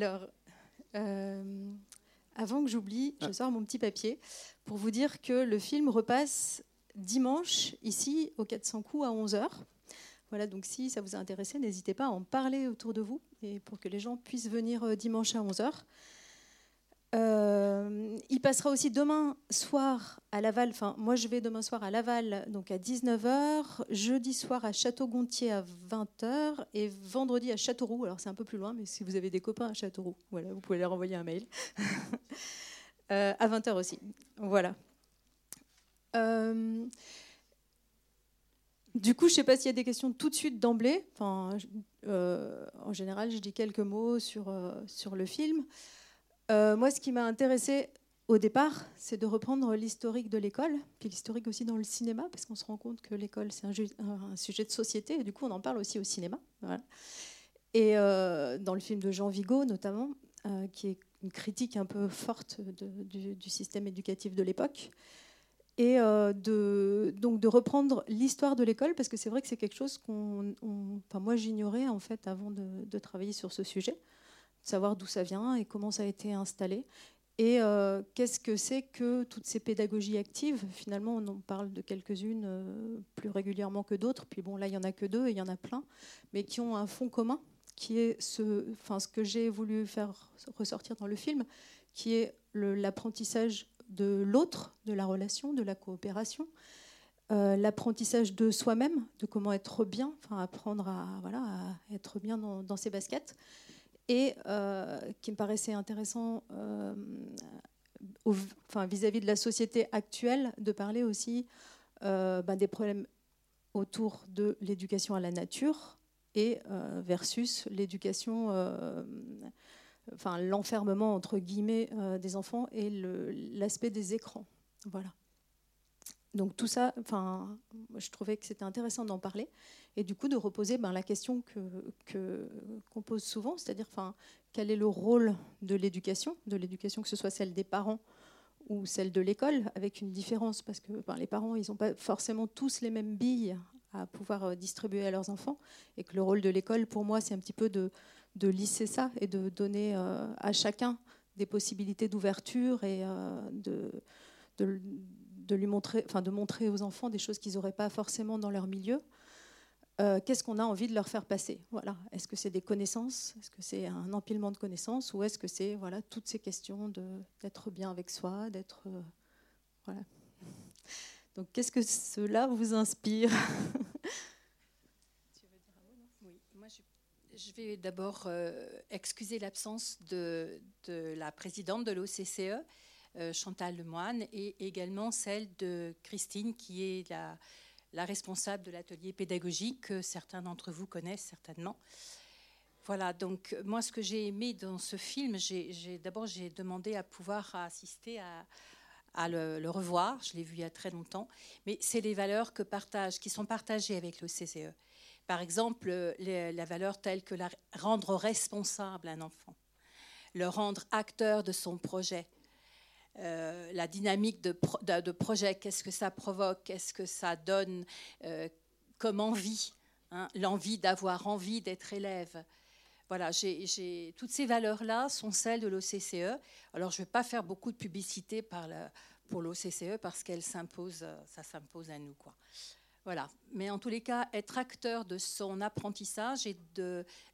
Alors, euh, avant que j'oublie, je sors mon petit papier pour vous dire que le film repasse dimanche ici au 400 coups à 11h. Voilà, donc si ça vous a intéressé, n'hésitez pas à en parler autour de vous et pour que les gens puissent venir euh, dimanche à 11h. Euh, il passera aussi demain soir à Laval. Enfin, moi, je vais demain soir à Laval, donc à 19h. Jeudi soir à Château-Gontier à 20h. Et vendredi à Châteauroux. Alors, c'est un peu plus loin, mais si vous avez des copains à Châteauroux, voilà, vous pouvez leur envoyer un mail. Euh, à 20h aussi. Voilà. Euh, du coup, je ne sais pas s'il y a des questions tout de suite d'emblée. En général, je dis quelques mots sur le film. Euh, moi, ce qui m'a intéressé au départ, c'est de reprendre l'historique de l'école, puis l'historique aussi dans le cinéma, parce qu'on se rend compte que l'école, c'est un, sujet de société, et du coup, on en parle aussi au cinéma. Et euh, dans le film de Jean Vigo, notamment, euh, qui est une critique un peu forte du, système éducatif de l'époque, et donc de reprendre l'histoire de l'école, parce que c'est vrai que c'est quelque chose qu'on, moi j'ignorais en fait avant de travailler sur ce sujet savoir d'où ça vient et comment ça a été installé. Et euh, qu'est-ce que c'est que toutes ces pédagogies actives? Finalement, on en parle de quelques-unes euh, plus régulièrement que d'autres. Puis bon, là, il n'y en a que deux et il y en a plein, mais qui ont un fond commun, qui est ce, enfin, ce que j'ai voulu faire ressortir dans le film, qui est l'apprentissage de l'autre, de la relation, de la coopération, euh, l'apprentissage de soi-même, de comment être bien, enfin apprendre à, voilà, être bien dans ses baskets et euh, qui me paraissait intéressant euh, enfin, vis-à-vis de la société actuelle de parler aussi euh, bah, des problèmes autour de l'éducation à la nature et versus l'éducation, enfin l'enfermement entre guillemets des enfants et l'aspect des écrans. Voilà. Donc tout ça, enfin, je trouvais que c'était intéressant d'en parler et du coup de reposer ben, la question que qu'on pose souvent, c'est-à-dire, enfin, quel est le rôle de l'éducation, de l'éducation que ce soit celle des parents ou celle de l'école, avec une différence parce que ben, les parents, ils n'ont pas forcément tous les mêmes billes à pouvoir euh, distribuer à leurs enfants et que le rôle de l'école, pour moi, c'est un petit peu de, de lisser ça et de donner euh, à chacun des possibilités d'ouverture et euh, de, de, de, lui montrer, enfin, de montrer aux enfants des choses qu'ils n'auraient pas forcément dans leur milieu. Euh, qu'est-ce qu'on a envie de leur faire passer? Voilà. Est-ce que c'est des connaissances? Est-ce que c'est un empilement de connaissances? Ou est-ce que c'est voilà, toutes ces questions d'être bien avec soi d'être euh, voilà. Donc qu'est-ce que cela vous inspire? Oui, moi je, vais d'abord euh, excuser l'absence de, de, la présidente de l'OCCE, Chantal Lemoine, et également celle de Christine, qui est la responsable de l'atelier pédagogique que certains d'entre vous connaissent certainement. Voilà, donc moi ce que j'ai aimé dans ce film, d'abord j'ai demandé à pouvoir assister à, le, revoir, je l'ai vu il y a très longtemps, mais c'est les valeurs qui sont partagées avec le CCE. Par exemple, la valeur telle que rendre responsable un enfant, le rendre acteur de son projet, euh, la dynamique de, projet, qu'est-ce que ça provoque, qu'est-ce que ça donne euh, comme envie, hein, l'envie d'avoir envie d'être élève. Voilà, j'ai, toutes ces valeurs-là sont celles de l'OCCE. Alors, je ne vais pas faire beaucoup de publicité pour l'OCCE parce qu'elle s'impose, ça s'impose à nous. Voilà. Mais en tous les cas, être acteur de son apprentissage et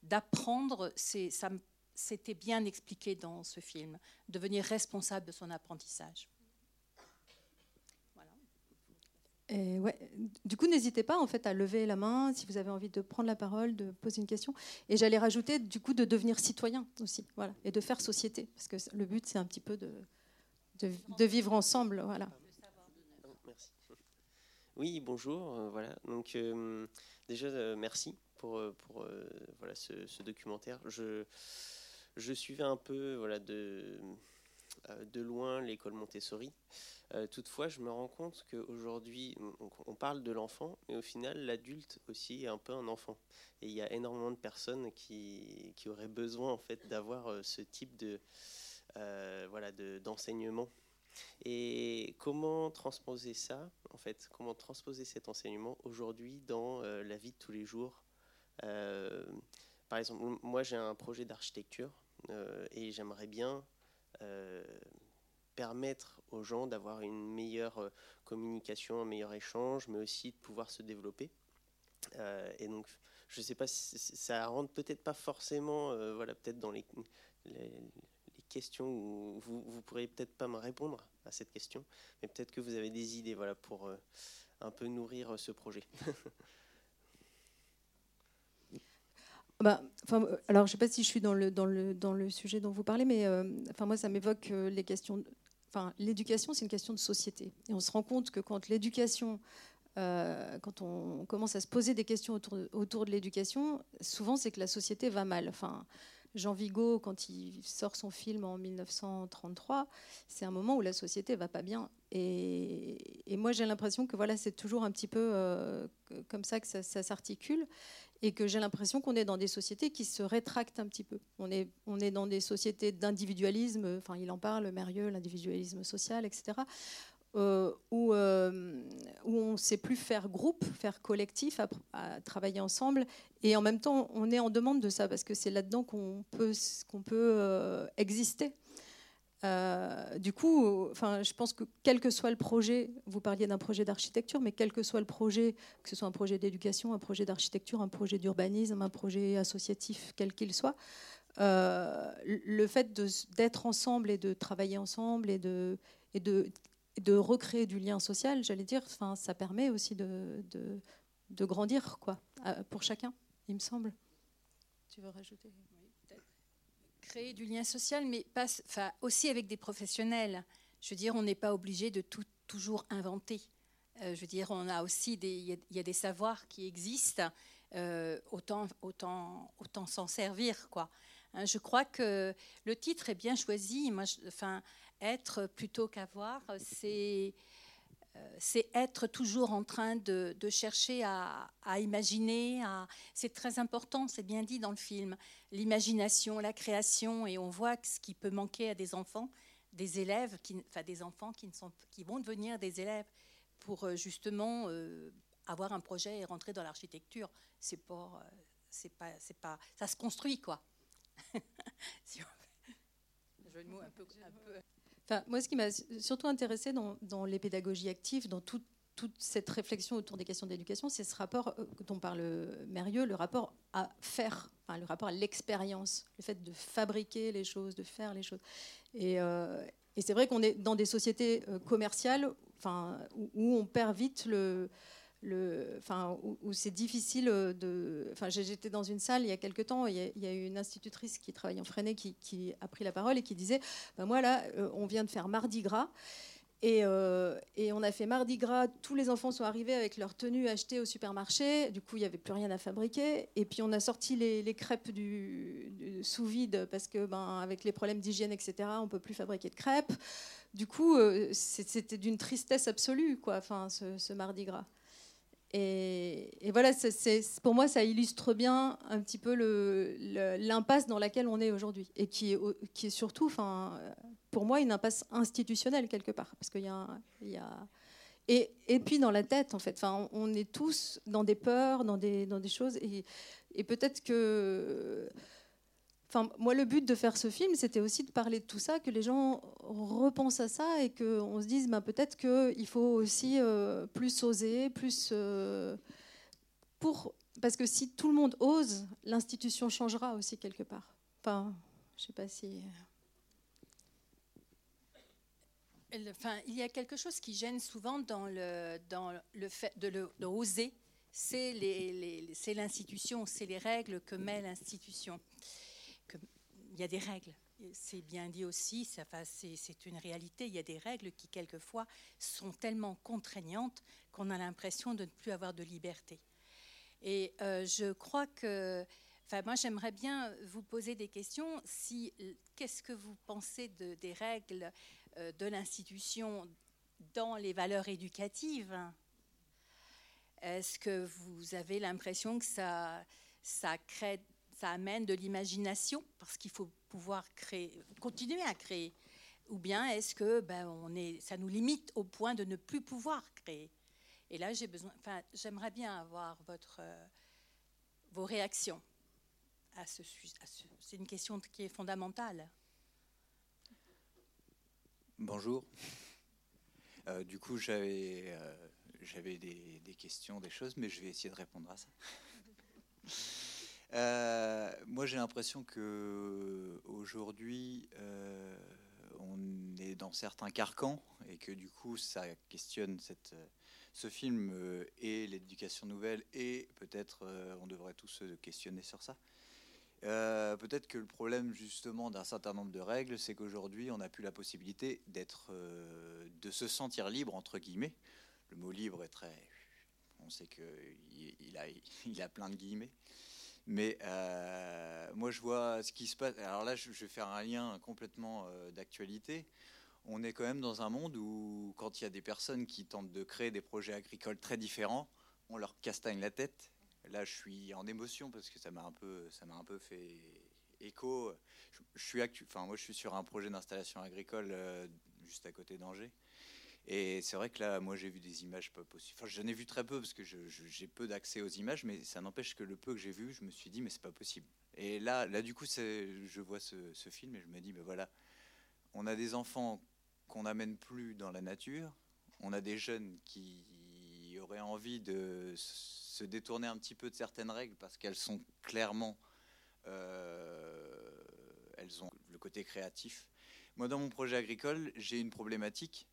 d'apprendre, ça me c'était bien expliqué dans ce film, devenir responsable de son apprentissage. Et ouais, du coup, n'hésitez pas en fait à lever la main si vous avez envie de prendre la parole, de poser une question. Et j'allais rajouter du coup de devenir citoyen aussi, voilà, et de faire société, parce que le but c'est un petit peu de, de, vivre ensemble, voilà. Merci. Oui, bonjour. Euh, voilà. Donc euh, déjà euh, merci pour, pour voilà ce, ce, documentaire. Je je suivais un peu voilà, de, euh, de loin l'école Montessori. Euh, toutefois, je me rends compte qu'aujourd'hui, on, parle de l'enfant, mais au final, l'adulte aussi est un peu un enfant. Et il y a énormément de personnes qui, qui auraient besoin en fait d'avoir euh, ce type de voilà d'enseignement. Et comment transposer ça, en fait, comment transposer cet enseignement aujourd'hui dans la vie de tous les jours? Par exemple, moi j'ai un projet d'architecture et j'aimerais bien permettre aux gens d'avoir une meilleure communication, un meilleur échange, mais aussi de pouvoir se développer. et donc, je ne sais pas si ça rentre peut-être pas forcément, voilà, peut-être dans les, questions où vous, vous pourrez peut-être pas me répondre à cette question, mais peut-être que vous avez des idées, voilà, pour un peu nourrir ce projet. Bah, alors, je ne sais pas si je suis dans le, sujet dont vous parlez, mais euh, enfin, moi, ça m'évoque euh, les questions. Enfin, l'éducation, c'est une question de société. Et on se rend compte que quand l'éducation, euh, quand on commence à se poser des questions autour, autour de l'éducation, souvent, c'est que la société va mal. Enfin, Jean Vigo, quand il sort son film en 1933, c'est un moment où la société va pas bien. Et, moi, j'ai l'impression que voilà, c'est toujours un petit peu comme ça que ça, ça s'articule et que j'ai l'impression qu'on est dans des sociétés qui se rétractent un petit peu. On est, on est dans des sociétés d'individualisme, enfin il en parle, Mérieux, l'individualisme social, etc., euh, où, euh, où, on ne sait plus faire groupe, faire collectif, à, travailler ensemble, et en même temps on est en demande de ça, parce que c'est là-dedans qu'on peut, qu'on peut euh, exister. Du coup, enfin, je pense que quel que soit le projet, vous parliez d'un projet d'architecture, mais quel que soit le projet, que ce soit un projet d'éducation, un projet d'architecture, un projet d'urbanisme, un projet associatif, quel qu'il soit, le fait d'être ensemble et de travailler ensemble et de, de recréer du lien social, j'allais dire, enfin, ça permet aussi de, de, grandir quoi, pour chacun, il me semble. Tu veux rajouter? Créer du lien social, mais pas, aussi avec des professionnels. Je veux dire, on n'est pas obligé de tout toujours inventer. Euh, je veux dire, on a aussi des, il y, a des savoirs qui existent. Euh, autant, autant, autant s'en servir, quoi. Hein, je crois que le titre est bien choisi. Moi, enfin, être plutôt qu'avoir, c'est euh, c'est être toujours en train de, chercher à, imaginer. C'est très important, c'est bien dit dans le film. L'imagination, la création, et on voit ce qui peut manquer à des enfants, des élèves, qui, enfin des enfants qui, vont devenir des élèves pour euh, justement euh, avoir un projet et rentrer dans l'architecture. C'est pas, c'est pas, c'est pas, ça se construit quoi. mot un peu, un peu moi, ce qui m'a surtout intéressé dans, les pédagogies actives, dans toute cette réflexion autour des questions d'éducation, c'est ce rapport euh, dont parle Mérieux, le rapport à faire, le rapport à l'expérience, le fait de fabriquer les choses, de faire les choses. Et, euh, c'est vrai qu'on est dans des sociétés euh, commerciales où on perd vite le, où, c'est difficile de. Enfin, j'étais dans une salle il y a quelques temps, il y a, eu une institutrice qui travaille en Freinet qui, a pris la parole et qui disait ben Moi, là, euh, on vient de faire Mardi Gras. Euh, et, on a fait Mardi Gras, tous les enfants sont arrivés avec leurs tenues achetées au supermarché, du coup il n'y avait plus rien à fabriquer, et puis on a sorti les, crêpes sous vide parce que ben, avec les problèmes d'hygiène, etc., on ne peut plus fabriquer de crêpes. Du coup, euh, c'était d'une tristesse absolue, ce Mardi Gras. Et, voilà, pour moi, ça illustre bien un petit peu l'impasse dans laquelle on est aujourd'hui, et qui est, surtout, enfin, pour moi, une impasse institutionnelle quelque part, parce qu'il y a, et, puis dans la tête, en fait, enfin, on est tous dans des peurs, dans des, dans des choses, et peut-être que moi, le but de faire ce film, c'était aussi de parler de tout ça, que les gens repensent à ça et qu'on se dise ben, peut-être qu'il faut aussi euh, plus oser, plus. Euh. Parce que si tout le monde ose, l'institution changera aussi quelque part. Enfin, je ne sais pas si. Enfin, il y a quelque chose qui gêne souvent dans le, fait de, le, c'est l'institution, c'est les règles que met l'institution il y a des règles. C'est bien dit aussi, c'est une réalité. Il y a des règles qui, quelquefois, sont tellement contraignantes qu'on a l'impression de ne plus avoir de liberté. Et euh, je crois que, moi, j'aimerais bien vous poser des questions. Si, qu'est-ce que vous pensez de, des règles euh, de l'institution dans les valeurs éducatives? Est-ce que vous avez l'impression que ça crée ça amène de l'imagination parce qu'il faut pouvoir créer, continuer à créer Ou bien est-ce que ben, on est, ça nous limite au point de ne plus pouvoir créer Et là, j'ai besoin, enfin, j'aimerais bien avoir votre, euh, vos réactions à ce sujet. C'est une question qui est fondamentale. Bonjour. Euh, du coup, j'avais euh, des, questions, des choses, mais je vais essayer de répondre à ça. Euh, moi, j'ai l'impression que aujourd'hui, on est dans certains carcans et que du coup, ça questionne cette, ce film et l'éducation nouvelle et peut-être on devrait tous se questionner sur ça. Euh, peut-être que le problème justement d'un certain nombre de règles, c'est qu'aujourd'hui, on n'a plus la possibilité d'être, euh, de se sentir libre entre guillemets. Le mot libre est très, on sait qu'il il a, il a plein de guillemets. Mais euh, moi, je vois ce qui se passe. Alors là, je vais faire un lien complètement d'actualité. On est quand même dans un monde où, quand il y a des personnes qui tentent de créer des projets agricoles très différents, on leur castagne la tête Là, je suis en émotion parce que ça m'a un peu, ça m'a un peu fait écho. Je, suis enfin, moi, je suis sur un projet d'installation agricole euh, juste à côté d'Angers. Et c'est vrai que là, moi, j'ai vu des images pas possibles. Enfin, j'en ai vu très peu parce que j'ai peu d'accès aux images, mais ça n'empêche que le peu que j'ai vu, je me suis dit, mais c'est pas possible. Et là, là, du coup, je vois ce, film et je me dis, ben voilà, on a des enfants qu'on n'amène plus dans la nature, on a des jeunes qui auraient envie de se détourner un petit peu de certaines règles parce qu'elles sont clairement, euh, elles ont le côté créatif. Moi, dans mon projet agricole, j'ai une problématique,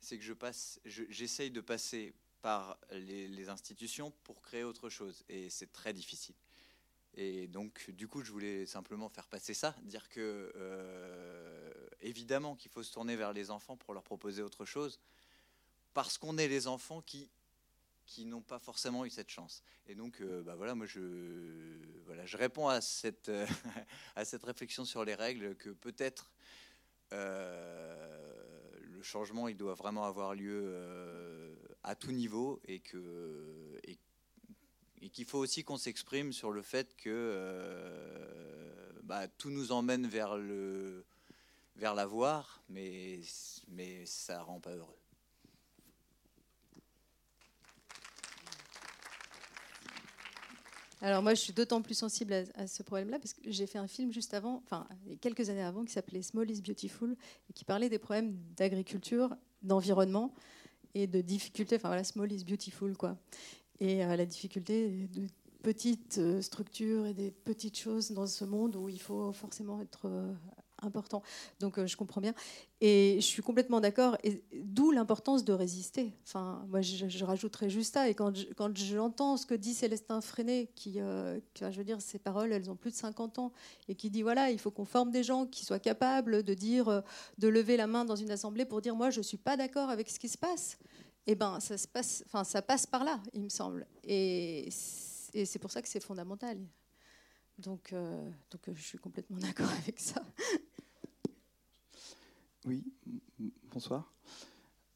c'est que je passe, j'essaye de passer par les, institutions pour créer autre chose, et c'est très difficile. Et donc, du coup, je voulais simplement faire passer ça, dire que euh, évidemment qu'il faut se tourner vers les enfants pour leur proposer autre chose, parce qu'on est les enfants qui qui n'ont pas forcément eu cette chance. Et donc, euh, bah voilà, moi, je, voilà, je réponds à cette, à cette réflexion sur les règles que peut-être euh, changement, il doit vraiment avoir lieu euh, à tout niveau et que qu'il faut aussi qu'on s'exprime sur le fait que bah, tout nous emmène vers l'avoir, mais mais ça rend pas heureux. Alors moi, je suis d'autant plus sensible à, ce problème-là parce que j'ai fait un film juste avant, enfin quelques années avant, qui s'appelait Small is Beautiful et qui parlait des problèmes d'agriculture, d'environnement et de difficultés. Enfin voilà, Small is Beautiful quoi. Et euh, la difficulté de petites euh, structures et des petites choses dans ce monde où il faut forcément être euh, important. Donc euh, je comprends bien. Et je suis complètement d'accord. D'où l'importance de résister. Enfin, moi, je, je rajouterais juste ça. Et quand j'entends ce que dit Célestin Freinet, qui, euh, je veux dire, ces paroles, elles ont plus de 50 ans, et qui dit voilà, il faut qu'on forme des gens qui soient capables de dire, euh, de lever la main dans une assemblée pour dire moi, je suis pas d'accord avec ce qui se passe. Eh ben, ça se passe. Enfin, ça passe par là, il me semble. Et c'est pour ça que c'est fondamental. Donc je suis complètement d'accord avec ça. Oui, bonsoir.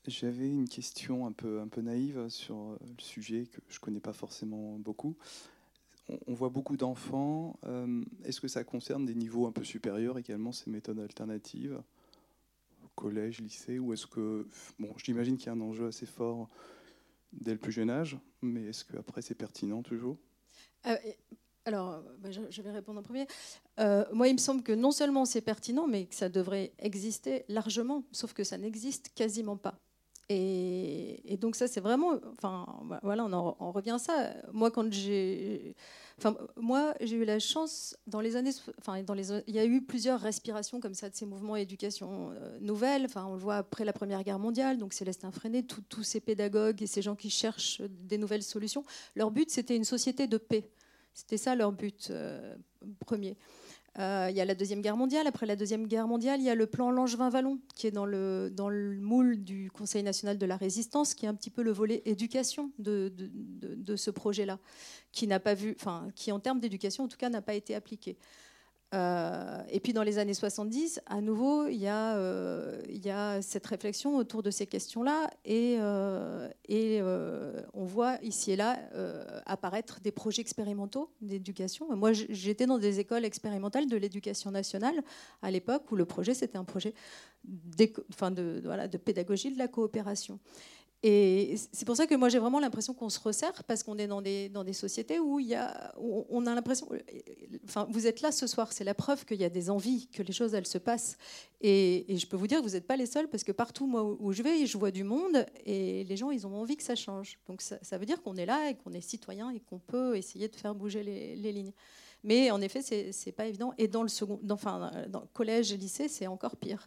J'avais une question un peu, un peu naïve sur euh, le sujet que je ne connais pas forcément beaucoup. On, voit beaucoup d'enfants. Euh, est-ce que ça concerne des niveaux un peu supérieurs également, ces méthodes alternatives? Collège, lycée Ou est-ce que. Bon, j'imagine qu'il y a un enjeu assez fort dès le plus jeune âge, mais est-ce qu'après c'est pertinent toujours? Euh, alors, bah, je vais répondre en premier. Euh, moi, il me semble que non seulement c'est pertinent, mais que ça devrait exister largement, sauf que ça n'existe quasiment pas. Et, donc ça, c'est vraiment, enfin, voilà, on, en, revient à ça. Moi, quand j'ai, enfin, moi, j'ai eu la chance dans les années, enfin, dans les, il y a eu plusieurs respirations comme ça de ces mouvements éducation euh, nouvelle. Enfin, on le voit après la Première Guerre mondiale. Donc Célestin Freinet, tous ces pédagogues et ces gens qui cherchent des nouvelles solutions. Leur but, c'était une société de paix. C'était ça leur but euh, premier. Euh, il y a la Deuxième Guerre mondiale. Après la Deuxième Guerre mondiale, il y a le plan Langevin-Vallon, qui est dans le, dans le moule du Conseil national de la résistance, qui est un petit peu le volet éducation de, de, de ce projet-là, qui enfin, qui en termes d'éducation, en tout cas, n'a pas été appliqué. Euh, et puis dans les années 70, à nouveau, il y, a, euh, il y a cette réflexion autour de ces questions-là et, euh, on voit ici et là apparaître des projets expérimentaux d'éducation. Moi, j'étais dans des écoles expérimentales de l'éducation nationale à l'époque où le projet, c'était un projet de pédagogie de la coopération. Et c'est pour ça que moi j'ai vraiment l'impression qu'on se resserre parce qu'on est dans des, sociétés où on a l'impression, enfin vous êtes là ce soir, c'est la preuve qu'il y a des envies, que les choses elles se passent. Et, je peux vous dire que vous n'êtes pas les seuls parce que partout où je vais, je vois du monde et les gens ils ont envie que ça change. Donc ça, veut dire qu'on est là et qu'on est citoyen et qu'on peut essayer de faire bouger les, lignes. Mais en effet c'est pas évident. Et dans le second, enfin dans le collège lycée c'est encore pire.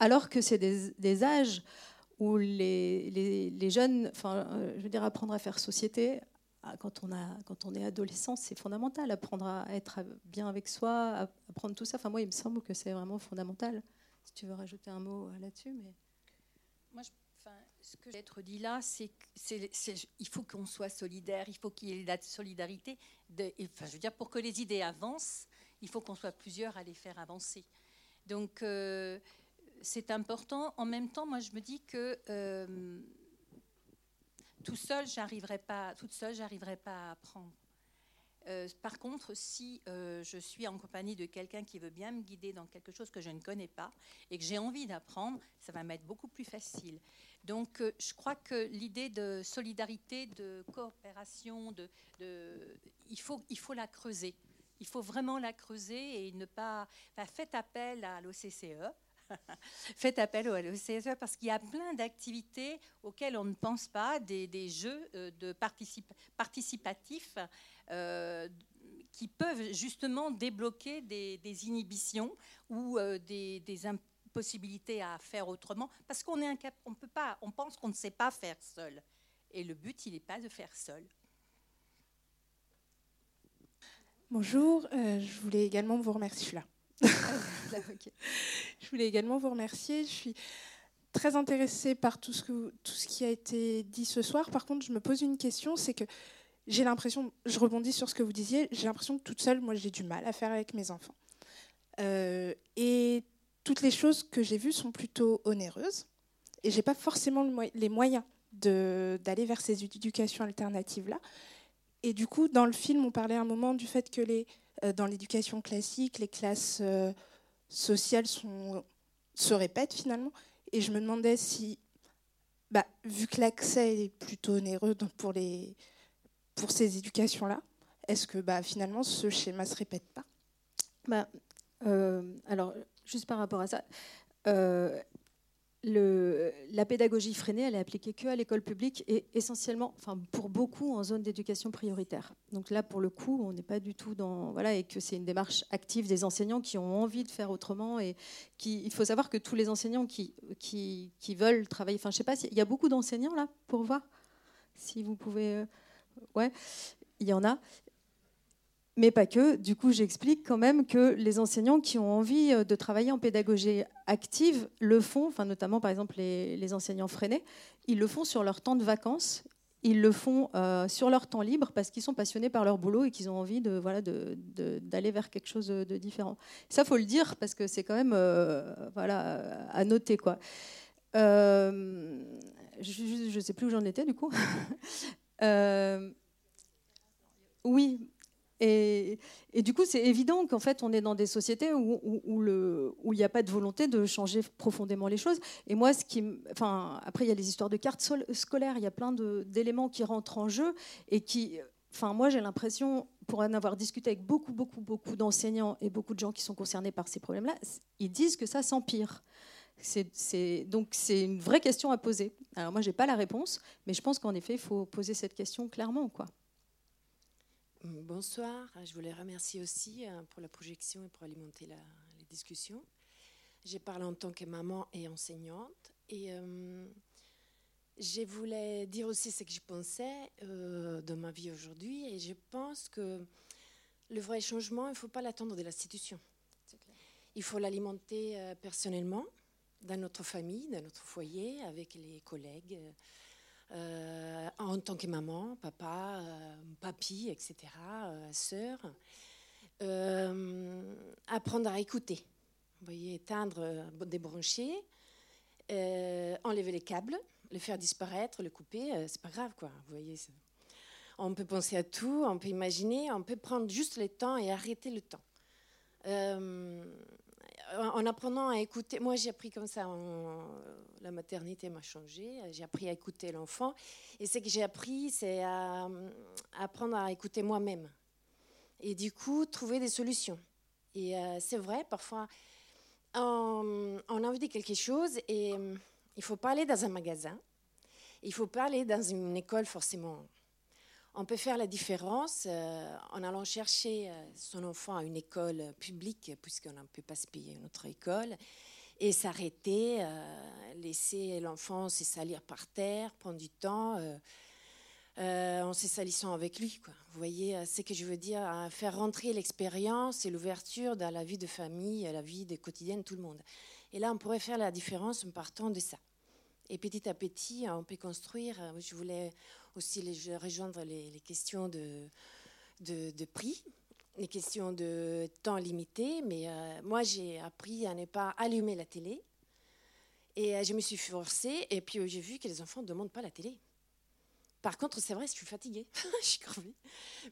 Alors que c'est des âges où les, jeunes, enfin, euh, je veux dire, apprendre à faire société, quand on, a, quand on est adolescent, c'est fondamental, apprendre à être bien avec soi, apprendre tout ça. Enfin, moi, il me semble que c'est vraiment fondamental. Si tu veux rajouter un mot euh, là-dessus, mais... Moi, je, enfin, ce que être dit là, c'est qu'il faut qu'on soit solidaire, il faut qu'il y ait la solidarité. Enfin, je veux dire, pour que les idées avancent, il faut qu'on soit plusieurs à les faire avancer. Donc, euh, c'est important. En même temps, moi, je me dis que euh, tout seul, j'arriverai pas, toute seule, j'arriverai pas à apprendre. Euh, par contre, si euh, je suis en compagnie de quelqu'un qui veut bien me guider dans quelque chose que je ne connais pas et que j'ai envie d'apprendre, ça va m'être beaucoup plus facile. Donc, je crois que l'idée de solidarité, de coopération, de, il, faut, il faut la creuser. Il faut vraiment la creuser et ne pas. Faites appel à l'OCCE Faites appel au LECSE parce qu'il y a plein d'activités auxquelles on ne pense pas, des, jeux euh, participatifs euh, qui peuvent justement débloquer des, inhibitions ou euh, des, impossibilités à faire autrement parce qu'on est on peut pas, on pense qu'on ne sait pas faire seul. Et le but, il n'est pas de faire seul. Bonjour, je voulais également vous remercier. Là. Je voulais également vous remercier. Je suis très intéressée par tout ce, que, tout ce qui a été dit ce soir. Par contre, je me pose une question, c'est que j'ai l'impression, je rebondis sur ce que vous disiez, j'ai l'impression que toute seule, moi, j'ai du mal à faire avec mes enfants. Euh, et toutes les choses que j'ai vues sont plutôt onéreuses. Et j'ai pas forcément les moyens d'aller vers ces éducations alternatives-là. Et du coup, dans le film, on parlait un moment du fait que les, dans l'éducation classique, les classes euh, sociales se répètent finalement. Et je me demandais si, bah, vu que l'accès est plutôt onéreux pour ces éducations-là, est-ce que bah, finalement ce schéma ne se répète pas? Bah, euh, Alors, juste par rapport à ça, la pédagogie freinée, elle est appliquée que à l'école publique et essentiellement, enfin pour beaucoup, en zone d'éducation prioritaire. Donc là, pour le coup, on n'est pas du tout dans voilà et que c'est une démarche active des enseignants qui ont envie de faire autrement et qui, il faut savoir que tous les enseignants qui qui, qui veulent travailler, enfin je sais pas, il y a beaucoup d'enseignants là pour voir si vous pouvez, euh, ouais, il y en a mais pas que. Du coup, j'explique quand même que les enseignants qui ont envie euh, de travailler en pédagogie active le font, enfin, notamment par exemple les, enseignants freinés, ils le font sur leur temps de vacances, ils le font euh, sur leur temps libre parce qu'ils sont passionnés par leur boulot et qu'ils ont envie de voilà d'aller vers quelque chose de différent. Ça, faut le dire parce que c'est quand même euh, voilà à noter quoi. je ne sais plus où j'en étais du coup. oui, et, du coup, c'est évident qu'en fait, on est dans des sociétés où, il n'y a pas de volonté de changer profondément les choses. Et moi, ce qui, enfin, après, il y a les histoires de cartes scolaires, il y a plein d'éléments qui rentrent en jeu et qui, enfin, moi, j'ai l'impression, pour en avoir discuté avec beaucoup, beaucoup, beaucoup d'enseignants et beaucoup de gens qui sont concernés par ces problèmes-là, ils disent que ça s'empire. Donc c'est une vraie question à poser. Alors moi, j'ai pas la réponse, mais je pense qu'en effet, il faut poser cette question clairement, quoi. Bonsoir, je voulais remercier aussi euh, pour la projection et pour alimenter la, les discussions. J'ai parlé en tant que maman et enseignante et euh, je voulais dire aussi ce que je pensais euh, de ma vie aujourd'hui et je pense que le vrai changement, il ne faut pas l'attendre de l'institution. Il faut l'alimenter personnellement, dans notre famille, dans notre foyer, avec les collègues euh, en tant que maman, papa, euh, papy, etc., euh, sœur. apprendre à écouter. Vous voyez, éteindre, débrancher, enlever les câbles, le faire disparaître, le couper, c'est pas grave, quoi. Vous voyez, on peut penser à tout, on peut imaginer, on peut prendre juste le temps et arrêter le temps. En apprenant à écouter, moi j'ai appris comme ça, la maternité m'a changé, j'ai appris à écouter l'enfant. Et ce que j'ai appris, c'est à, apprendre à écouter moi-même. Et du coup, trouver des solutions. Et euh, c'est vrai, parfois, on, on, a envie de quelque chose et il ne faut pas aller dans un magasin, il ne faut pas aller dans une école forcément on peut faire la différence euh, en allant chercher euh, son enfant à une école publique, puisqu'on ne peut pas se payer une autre école, et s'arrêter, euh, laisser l'enfant se salir par terre, prendre du temps, en se salissant avec lui. Vous voyez ce que je veux dire Faire rentrer l'expérience et l'ouverture dans la vie de famille, la vie de tout le monde. Et là, on pourrait faire la différence en partant de ça. Et petit à petit, on peut construire. Je voulais aussi les, rejoindre les, questions de, de, prix, les questions de temps limité. Mais euh, moi, j'ai appris à ne pas allumer la télé. Et euh, je me suis forcée. Et puis, euh, j'ai vu que les enfants ne demandent pas la télé. Par contre, c'est vrai, je suis fatiguée. je suis crevée.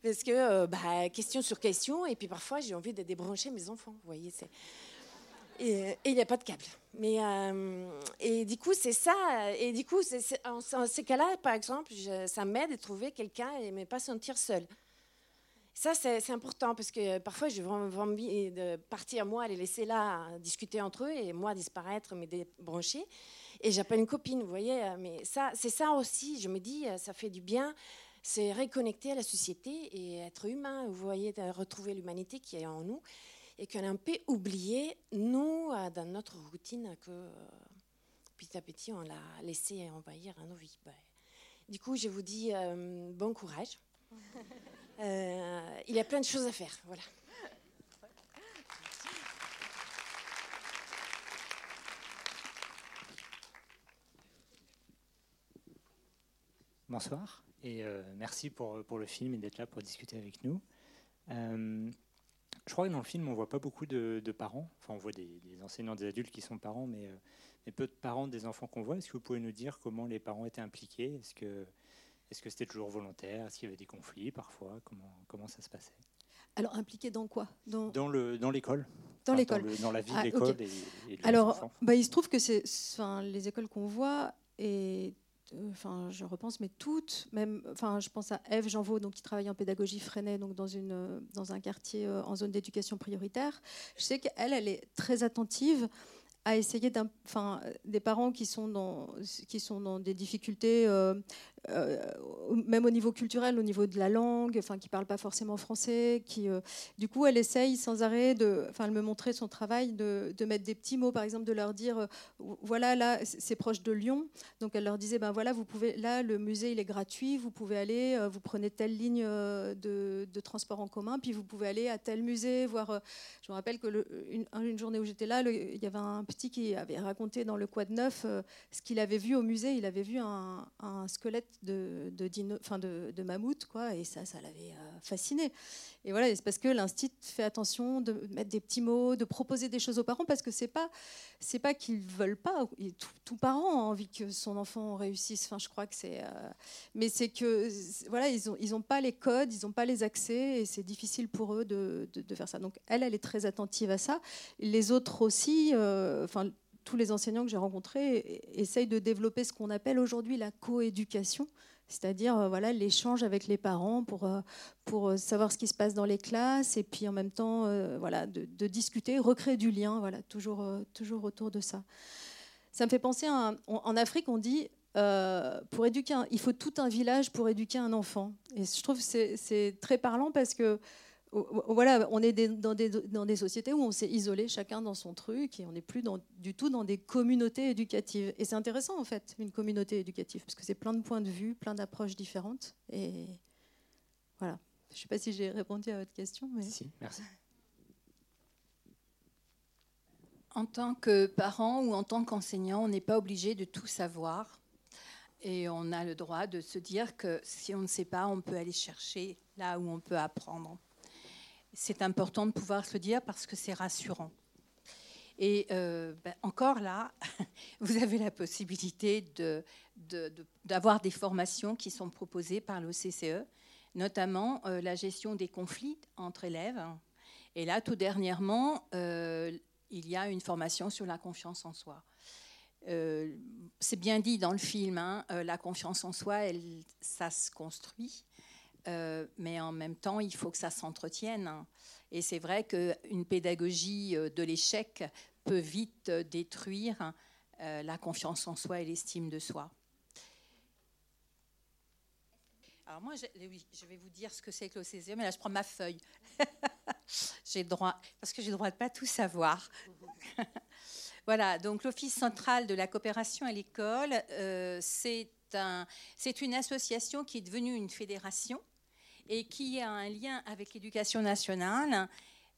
Parce que, bah, question sur question. Et puis, parfois, j'ai envie de débrancher mes enfants. Vous voyez, c'est et il n'y a pas de câble. Mais, euh, et du coup, c'est ça. Et du coup, en, ces cas-là, par exemple, ça m'aide de trouver quelqu'un et ne pas sentir seule. Ça, c'est, important parce que parfois, j'ai envie de partir, moi, les laisser là, discuter entre eux et moi disparaître, me débrancher. Et j'appelle une copine, vous voyez. Mais ça, c'est ça aussi, je me dis, ça fait du bien. C'est reconnecter à la société et être humain, vous voyez, retrouver l'humanité qui est en nous et qu'on a un peu oublié, nous, euh, dans notre routine, que euh, petit à petit, on l'a laissé envahir nos vies. Ben, du coup, je vous dis euh, bon courage. il y a plein de choses à faire. Voilà. Bonsoir et merci pour, pour le film et d'être là pour discuter avec nous. Je crois que dans le film, on voit pas beaucoup de, parents. Enfin, on voit des, enseignants, des adultes qui sont parents, mais, euh, peu de parents des enfants qu'on voit. Est-ce que vous pouvez nous dire comment les parents étaient impliqués? Est-ce que est-ce que c'était toujours volontaire? Est-ce qu'il y avait des conflits parfois? Comment, comment ça se passait? Alors, impliqués dans quoi? Dans, dans, le, dans l'école. Dans l'école. Dans, la vie de ah, l'école et, et, Alors, bah, il se trouve que c'est, enfin, les écoles qu'on voit et enfin, je repense, mais toutes, même, enfin, je pense à Eve Janvaux, donc qui travaille en pédagogie Freinet, donc dans une, dans un quartier euh, en zone d'éducation prioritaire. Je sais qu'elle, elle est très attentive à essayer d'un, enfin, des parents qui sont dans, qui sont dans des difficultés euh, même au niveau culturel, au niveau de la langue, enfin, qui ne parle pas forcément français, qui, euh, du coup, elle essaye sans arrêt de, enfin, elle me montrait son travail de, mettre des petits mots, par exemple, de leur dire, euh, voilà, là, c'est proche de Lyon, donc elle leur disait, ben voilà, vous pouvez, là, le musée, il est gratuit, vous pouvez aller, vous prenez telle ligne de, de, transport en commun, puis vous pouvez aller à tel musée, voir. je me rappelle que journée où j'étais là, il y avait un petit qui avait raconté dans le Quad Neuf ce qu'il avait vu au musée, il avait vu un squelette de, de, de, mammouth, quoi, et ça, ça l'avait euh, fasciné. Et voilà, c'est parce que l'institut fait attention de mettre des petits mots, de proposer des choses aux parents, parce que c'est pas, c'est pas qu'ils veulent pas. Tout, tout, parent a envie que son enfant réussisse. Enfin, je crois que c'est, euh, mais c'est que voilà, ils ont, ils ont pas les codes, ils ont pas les accès, et c'est difficile pour eux de, de, faire ça. Donc elle, elle est très attentive à ça. Les autres aussi, euh, enfin tous les enseignants que j'ai rencontrés essayent de développer ce qu'on appelle aujourd'hui la coéducation, c'est-à-dire euh, voilà l'échange avec les parents pour euh, pour euh, savoir ce qui se passe dans les classes et puis en même temps voilà de, discuter, recréer du lien, voilà toujours toujours autour de ça. Ça me fait penser à en Afrique on dit pour éduquer, il faut tout un village pour éduquer un enfant. Et je trouve que c'est très parlant parce que voilà, on est dans, des, dans, des, sociétés où on s'est isolé chacun dans son truc et on n'est plus dans, du tout dans des communautés éducatives. Et c'est intéressant en fait, une communauté éducative, parce que c'est plein de points de vue, plein d'approches différentes. Et voilà. Je ne sais pas si j'ai répondu à votre question. Mais... Si, merci. En tant que parent ou en tant qu'enseignant, on n'est pas obligé de tout savoir. Et on a le droit de se dire que si on ne sait pas, on peut aller chercher là où on peut apprendre c'est important de pouvoir se le dire parce que c'est rassurant. Et euh, ben, encore là, vous avez la possibilité d'avoir de, des formations qui sont proposées par l'OCCE, notamment euh, la gestion des conflits entre élèves. Et là, tout dernièrement, euh, il y a une formation sur la confiance en soi. C'est bien dit dans le film, hein, la confiance en soi, ça se construit, euh, mais en même temps, il faut que ça s'entretienne. Hein. Et c'est vrai qu'une pédagogie de l'échec peut vite détruire la confiance en soi et l'estime de soi. Alors moi, je, je vais vous dire ce que c'est que l'OCSE, mais là, je prends ma feuille. parce que j'ai le droit de pas tout savoir. voilà, donc l'Office central de la coopération à l'école, euh, c'est un, une association qui est devenue une fédération et qui a un lien avec l'éducation nationale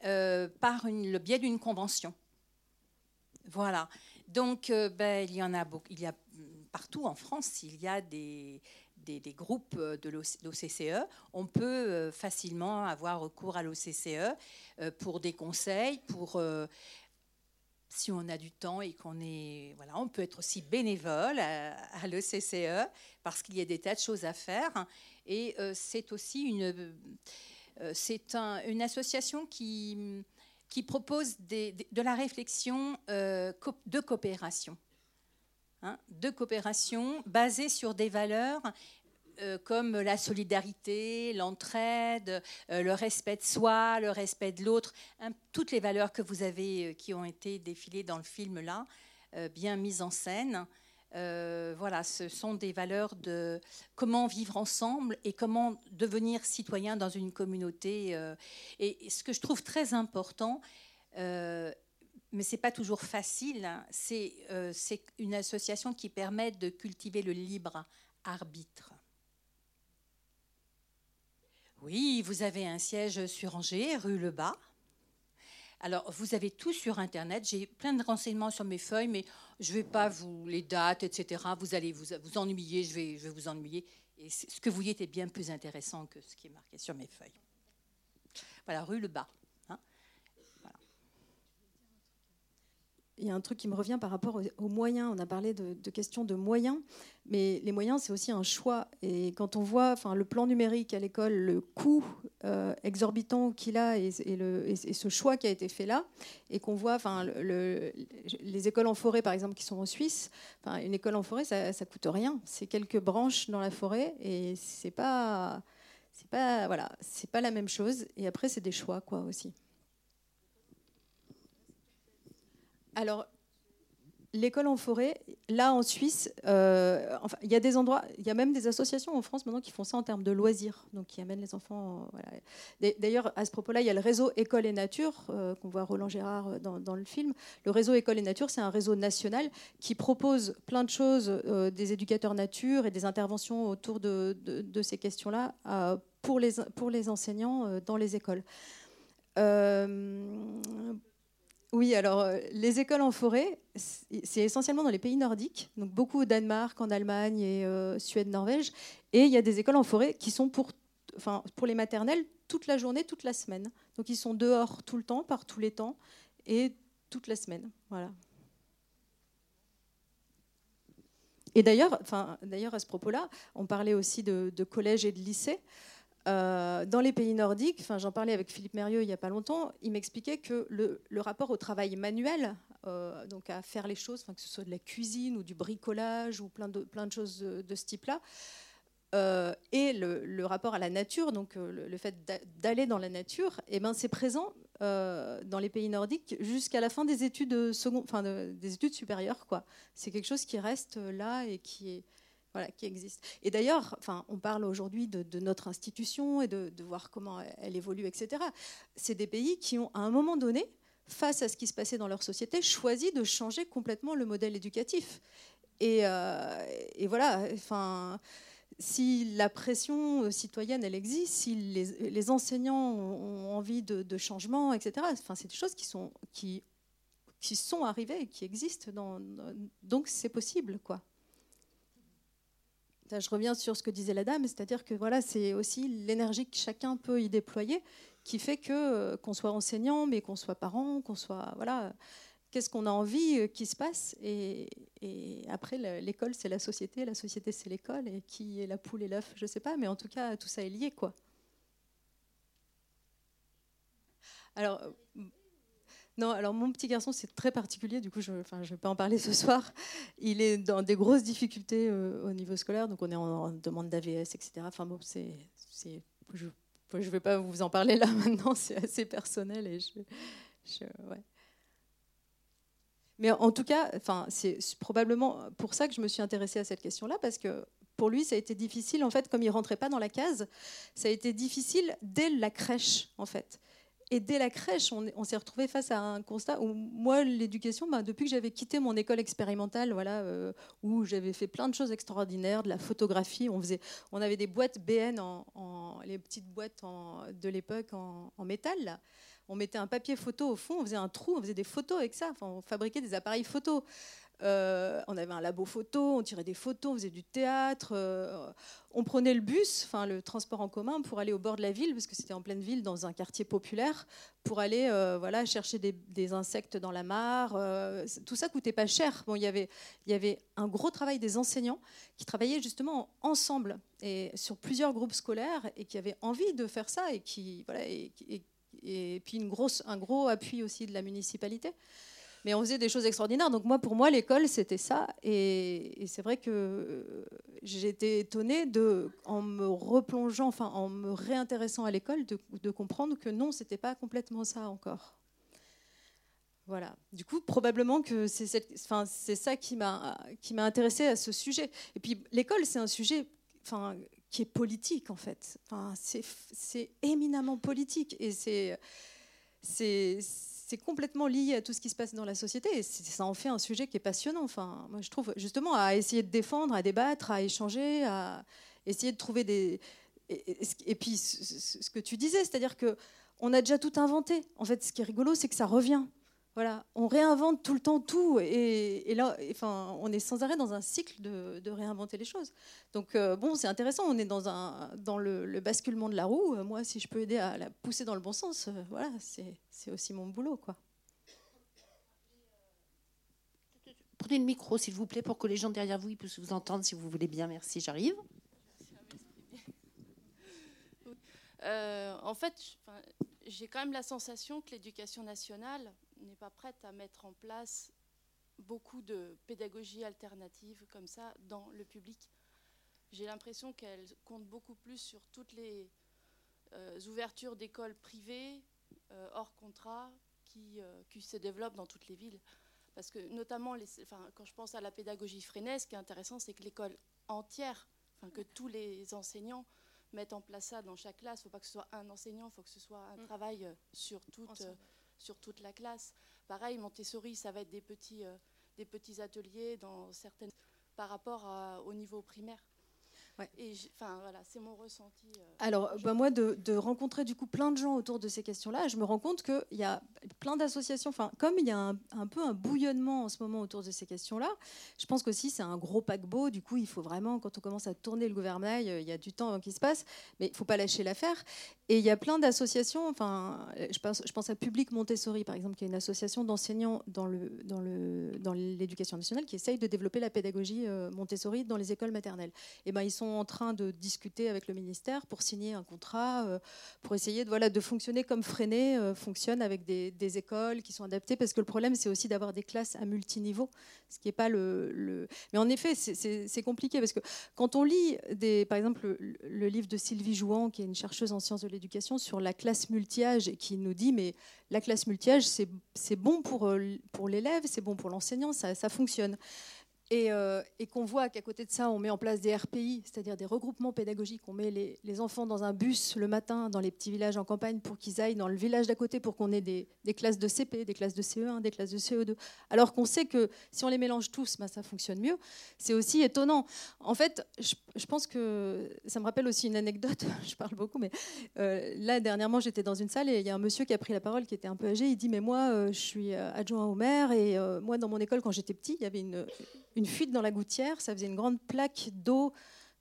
euh, par le biais d'une convention. Voilà. Donc, euh, ben, il y en a beaucoup. Il y a partout en France, il y a des, des, groupes euh, de l'OCCE, on peut facilement avoir recours à l'OCCE pour des conseils, pour si on a du temps et qu'on est voilà, on peut être aussi bénévole à, l'OCCE parce qu'il y a des tas de choses à faire et c'est aussi une c'est une association qui qui propose de la réflexion de coopération. Hein, de coopération basée sur des valeurs euh, comme la solidarité, l'entraide, euh, le respect de soi, le respect de l'autre, toutes les valeurs que vous avez, euh, qui ont été défilées dans le film là, bien mises en scène. voilà, ce sont des valeurs de comment vivre ensemble et comment devenir citoyen dans une communauté. et, ce que je trouve très important, mais ce n'est pas toujours facile, hein. c'est une association qui permet de cultiver le libre arbitre. Oui, vous avez un siège sur Angers, rue Le Bas. Alors, vous avez tout sur Internet. J'ai plein de renseignements sur mes feuilles, mais je ne vais pas vous les dates, etc. Vous allez vous, ennuyer, je vais, vous ennuyer. Et ce que vous voyez est bien plus intéressant que ce qui est marqué sur mes feuilles. Voilà, rue Le Bas. Il y a un truc qui me revient par rapport aux, moyens. On a parlé de, questions de moyens, mais les moyens, c'est aussi un choix. Et quand on voit enfin, le plan numérique à l'école, le coût euh, exorbitant qu'il a et, ce choix qui a été fait là, et qu'on voit enfin, le, les écoles en forêt, par exemple, qui sont en Suisse, enfin, une école en forêt, ça ne coûte rien. C'est quelques branches dans la forêt et c'est pas. Pas, voilà, c'est pas la même chose. Et après, c'est des choix, quoi, aussi. Alors, l'école en forêt, là en Suisse, euh, il y a des endroits, il y a même des associations en France maintenant qui font ça en termes de loisirs, donc qui amènent les enfants. D'ailleurs, à ce propos-là, il y a le réseau École et Nature euh, qu'on voit Roland Gérard euh, dans, le film. Le réseau École et Nature, c'est un réseau national qui propose plein de choses, des éducateurs nature et des interventions autour de, de ces questions-là pour les pour les enseignants dans les écoles. Oui, alors euh, les écoles en forêt, c'est essentiellement dans les pays nordiques, donc beaucoup au Danemark, en Allemagne et euh, Suède, Norvège. Et il y a des écoles en forêt qui sont pour, enfin, pour les maternelles toute la journée, toute la semaine. Donc ils sont dehors tout le temps, par tous les temps, et toute la semaine. Voilà. Et d'ailleurs, enfin, d'ailleurs à ce propos-là, on parlait aussi de, de collèges et de lycées. Euh, dans les pays nordiques, j'en parlais avec Philippe Mérieux il n'y a pas longtemps, il m'expliquait que le, rapport au travail manuel, euh, donc à faire les choses, que ce soit de la cuisine ou du bricolage ou plein de, plein de choses de, ce type-là, euh, et le, rapport à la nature, donc le, fait d'aller dans la nature, eh ben, c'est présent dans les pays nordiques jusqu'à la fin des études, enfin, des études supérieures. C'est quelque chose qui reste là et qui est voilà, qui existe. Et d'ailleurs, enfin, on parle aujourd'hui de, notre institution et de, voir comment elle évolue, etc. C'est des pays qui ont, à un moment donné, face à ce qui se passait dans leur société, choisi de changer complètement le modèle éducatif. Et, euh, voilà, enfin, si la pression citoyenne, elle existe, si les, enseignants ont envie de, changement, etc., enfin, c'est des choses qui sont, qui, qui sont arrivées qui existent. Donc c'est possible, quoi je reviens sur ce que disait la dame, c'est-à-dire que voilà, c'est aussi l'énergie que chacun peut y déployer qui fait que euh, qu'on soit enseignant, mais qu'on soit parent, qu'on soit voilà, qu'est-ce qu'on a envie euh, qui se passe et, après l'école c'est la société, la société c'est l'école et qui est la poule et l'œuf, je sais pas, mais en tout cas tout ça est lié quoi. Alors Non, alors mon petit garçon, c'est très particulier, du coup, je ne vais pas en parler ce soir. Il est dans des grosses difficultés euh, au niveau scolaire, donc on est en, demande d'AVS, etc. Enfin bon, c'est, je ne vais pas vous en parler là maintenant, c'est assez personnel. Et je. Mais en tout cas, enfin, c'est probablement pour ça que je me suis intéressée à cette question-là, parce que pour lui, ça a été difficile, en fait, comme il rentrait pas dans la case, ça a été difficile dès la crèche, en fait. Et dès la crèche, on, s'est retrouvé face à un constat où moi, l'éducation, bah, depuis que j'avais quitté mon école expérimentale, voilà, euh, où j'avais fait plein de choses extraordinaires, de la photographie, on, faisait, on avait des boîtes BN, en, les petites boîtes de l'époque en, métal. On mettait un papier photo au fond, on faisait un trou, on faisait des photos avec ça, enfin, on fabriquait des appareils photo. Euh, on avait un labo photo, on tirait des photos, on faisait du théâtre. Euh, on prenait le bus, enfin le transport en commun, pour aller au bord de la ville, parce que c'était en pleine ville, dans un quartier populaire, pour aller euh, voilà, chercher des, insectes dans la mare. tout ça coûtait pas cher. Bon, y il y avait un gros travail des enseignants qui travaillaient justement ensemble et sur plusieurs groupes scolaires et qui avaient envie de faire ça et qui voilà et, et puis une grosse, un gros appui aussi de la municipalité mais on faisait des choses extraordinaires. Donc moi, pour moi, l'école, c'était ça. Et, c'est vrai que euh, été étonnée de, en me replongeant, enfin en me réintéressant à l'école, de, comprendre que non, c'était pas complètement ça encore. Voilà. Du coup, probablement que c'est ça qui m'a qui m'a intéressée à ce sujet. Et puis l'école, c'est un sujet, qui est politique en fait. C'est éminemment politique et c'est c'est complètement lié à tout ce qui se passe dans la société et ça en fait un sujet qui est passionnant. Enfin, moi, je trouve justement à essayer de défendre, à débattre, à échanger, à essayer de trouver des. Et, puis ce que tu disais, c'est-à-dire que on a déjà tout inventé. En fait, ce qui est rigolo, c'est que ça revient. Voilà, on réinvente tout le temps tout, et, là, enfin, on est sans arrêt dans un cycle de, réinventer les choses. Donc euh, bon, c'est intéressant. On est dans un dans le, basculement de la roue. Moi, si je peux aider à la pousser dans le bon sens, euh, voilà, c'est aussi mon boulot, quoi. Prenez le micro, s'il vous plaît, pour que les gens derrière vous puissent vous entendre, si vous voulez bien. Merci, j'arrive. Euh, en fait, j'ai quand même la sensation que l'éducation nationale n'est pas prête à mettre en place beaucoup de pédagogie alternative comme ça dans le public. J'ai l'impression qu'elle compte beaucoup plus sur toutes les euh, ouvertures d'écoles privées euh, hors contrat qui, euh, qui, se développent dans toutes les villes. Parce que notamment, les, enfin, quand je pense à la pédagogie Freinet, ce qui est intéressant, c'est que l'école entière, enfin, que tous les enseignants mettent en place ça dans chaque classe. Il ne faut pas que ce soit un enseignant, il faut que ce soit un mm. travail sur toute sur toute la classe. Pareil, Montessori, ça va être des petits, euh, ateliers dans certaines, par rapport au niveau primaire. Et enfin voilà, c'est mon ressenti. Euh, Alors, bah, moi, de, rencontrer du coup plein de gens autour de ces questions-là, je me rends compte qu'il y a plein d'associations. Enfin, comme il y a un, peu un bouillonnement en ce moment autour de ces questions-là, je pense qu'aussi c'est un gros paquebot. Du coup, il faut vraiment, quand on commence à tourner le gouvernail, euh, il y a du temps qui se passe, mais il ne faut pas lâcher l'affaire. Et il y a plein d'associations. Enfin, je pense, je pense à Public Montessori, par exemple, qui est une association d'enseignants dans le dans le dans l'éducation nationale qui essaye de développer la pédagogie euh, Montessori dans les écoles maternelles. Et ben, ils sont en train de discuter avec le ministère pour signer un contrat, euh, pour essayer de, voilà, de fonctionner comme Freinet euh, fonctionne avec des, écoles qui sont adaptées, parce que le problème, c'est aussi d'avoir des classes à multiniveau, ce qui n'est pas le, Mais en effet, c'est compliqué, parce que quand on lit, des, par exemple, le, livre de Sylvie Jouan, qui est une chercheuse en sciences de l'éducation, sur la classe multi-âge, et qui nous dit, mais la classe multi-âge, c'est bon pour, euh, pour l'élève, c'est bon pour l'enseignant, ça, ça fonctionne. Euh, et, qu'on voit qu'à côté de ça, on met en place des RPI, c'est-à-dire des regroupements pédagogiques. On met les, enfants dans un bus le matin dans les petits villages en campagne pour qu'ils aillent dans le village d'à côté pour qu'on ait des, classes de CP, des classes de CE1, des classes de CE2. Alors qu'on sait que si on les mélange tous, ben, ça fonctionne mieux. C'est aussi étonnant. En fait, je, pense que ça me rappelle aussi une anecdote. je parle beaucoup, mais euh, là, dernièrement, j'étais dans une salle et il y a un monsieur qui a pris la parole qui était un peu âgé. Il dit Mais moi, euh, je suis adjoint au maire et moi, dans mon école, quand j'étais petit, il y avait une fuite dans la gouttière, ça faisait une grande plaque d'eau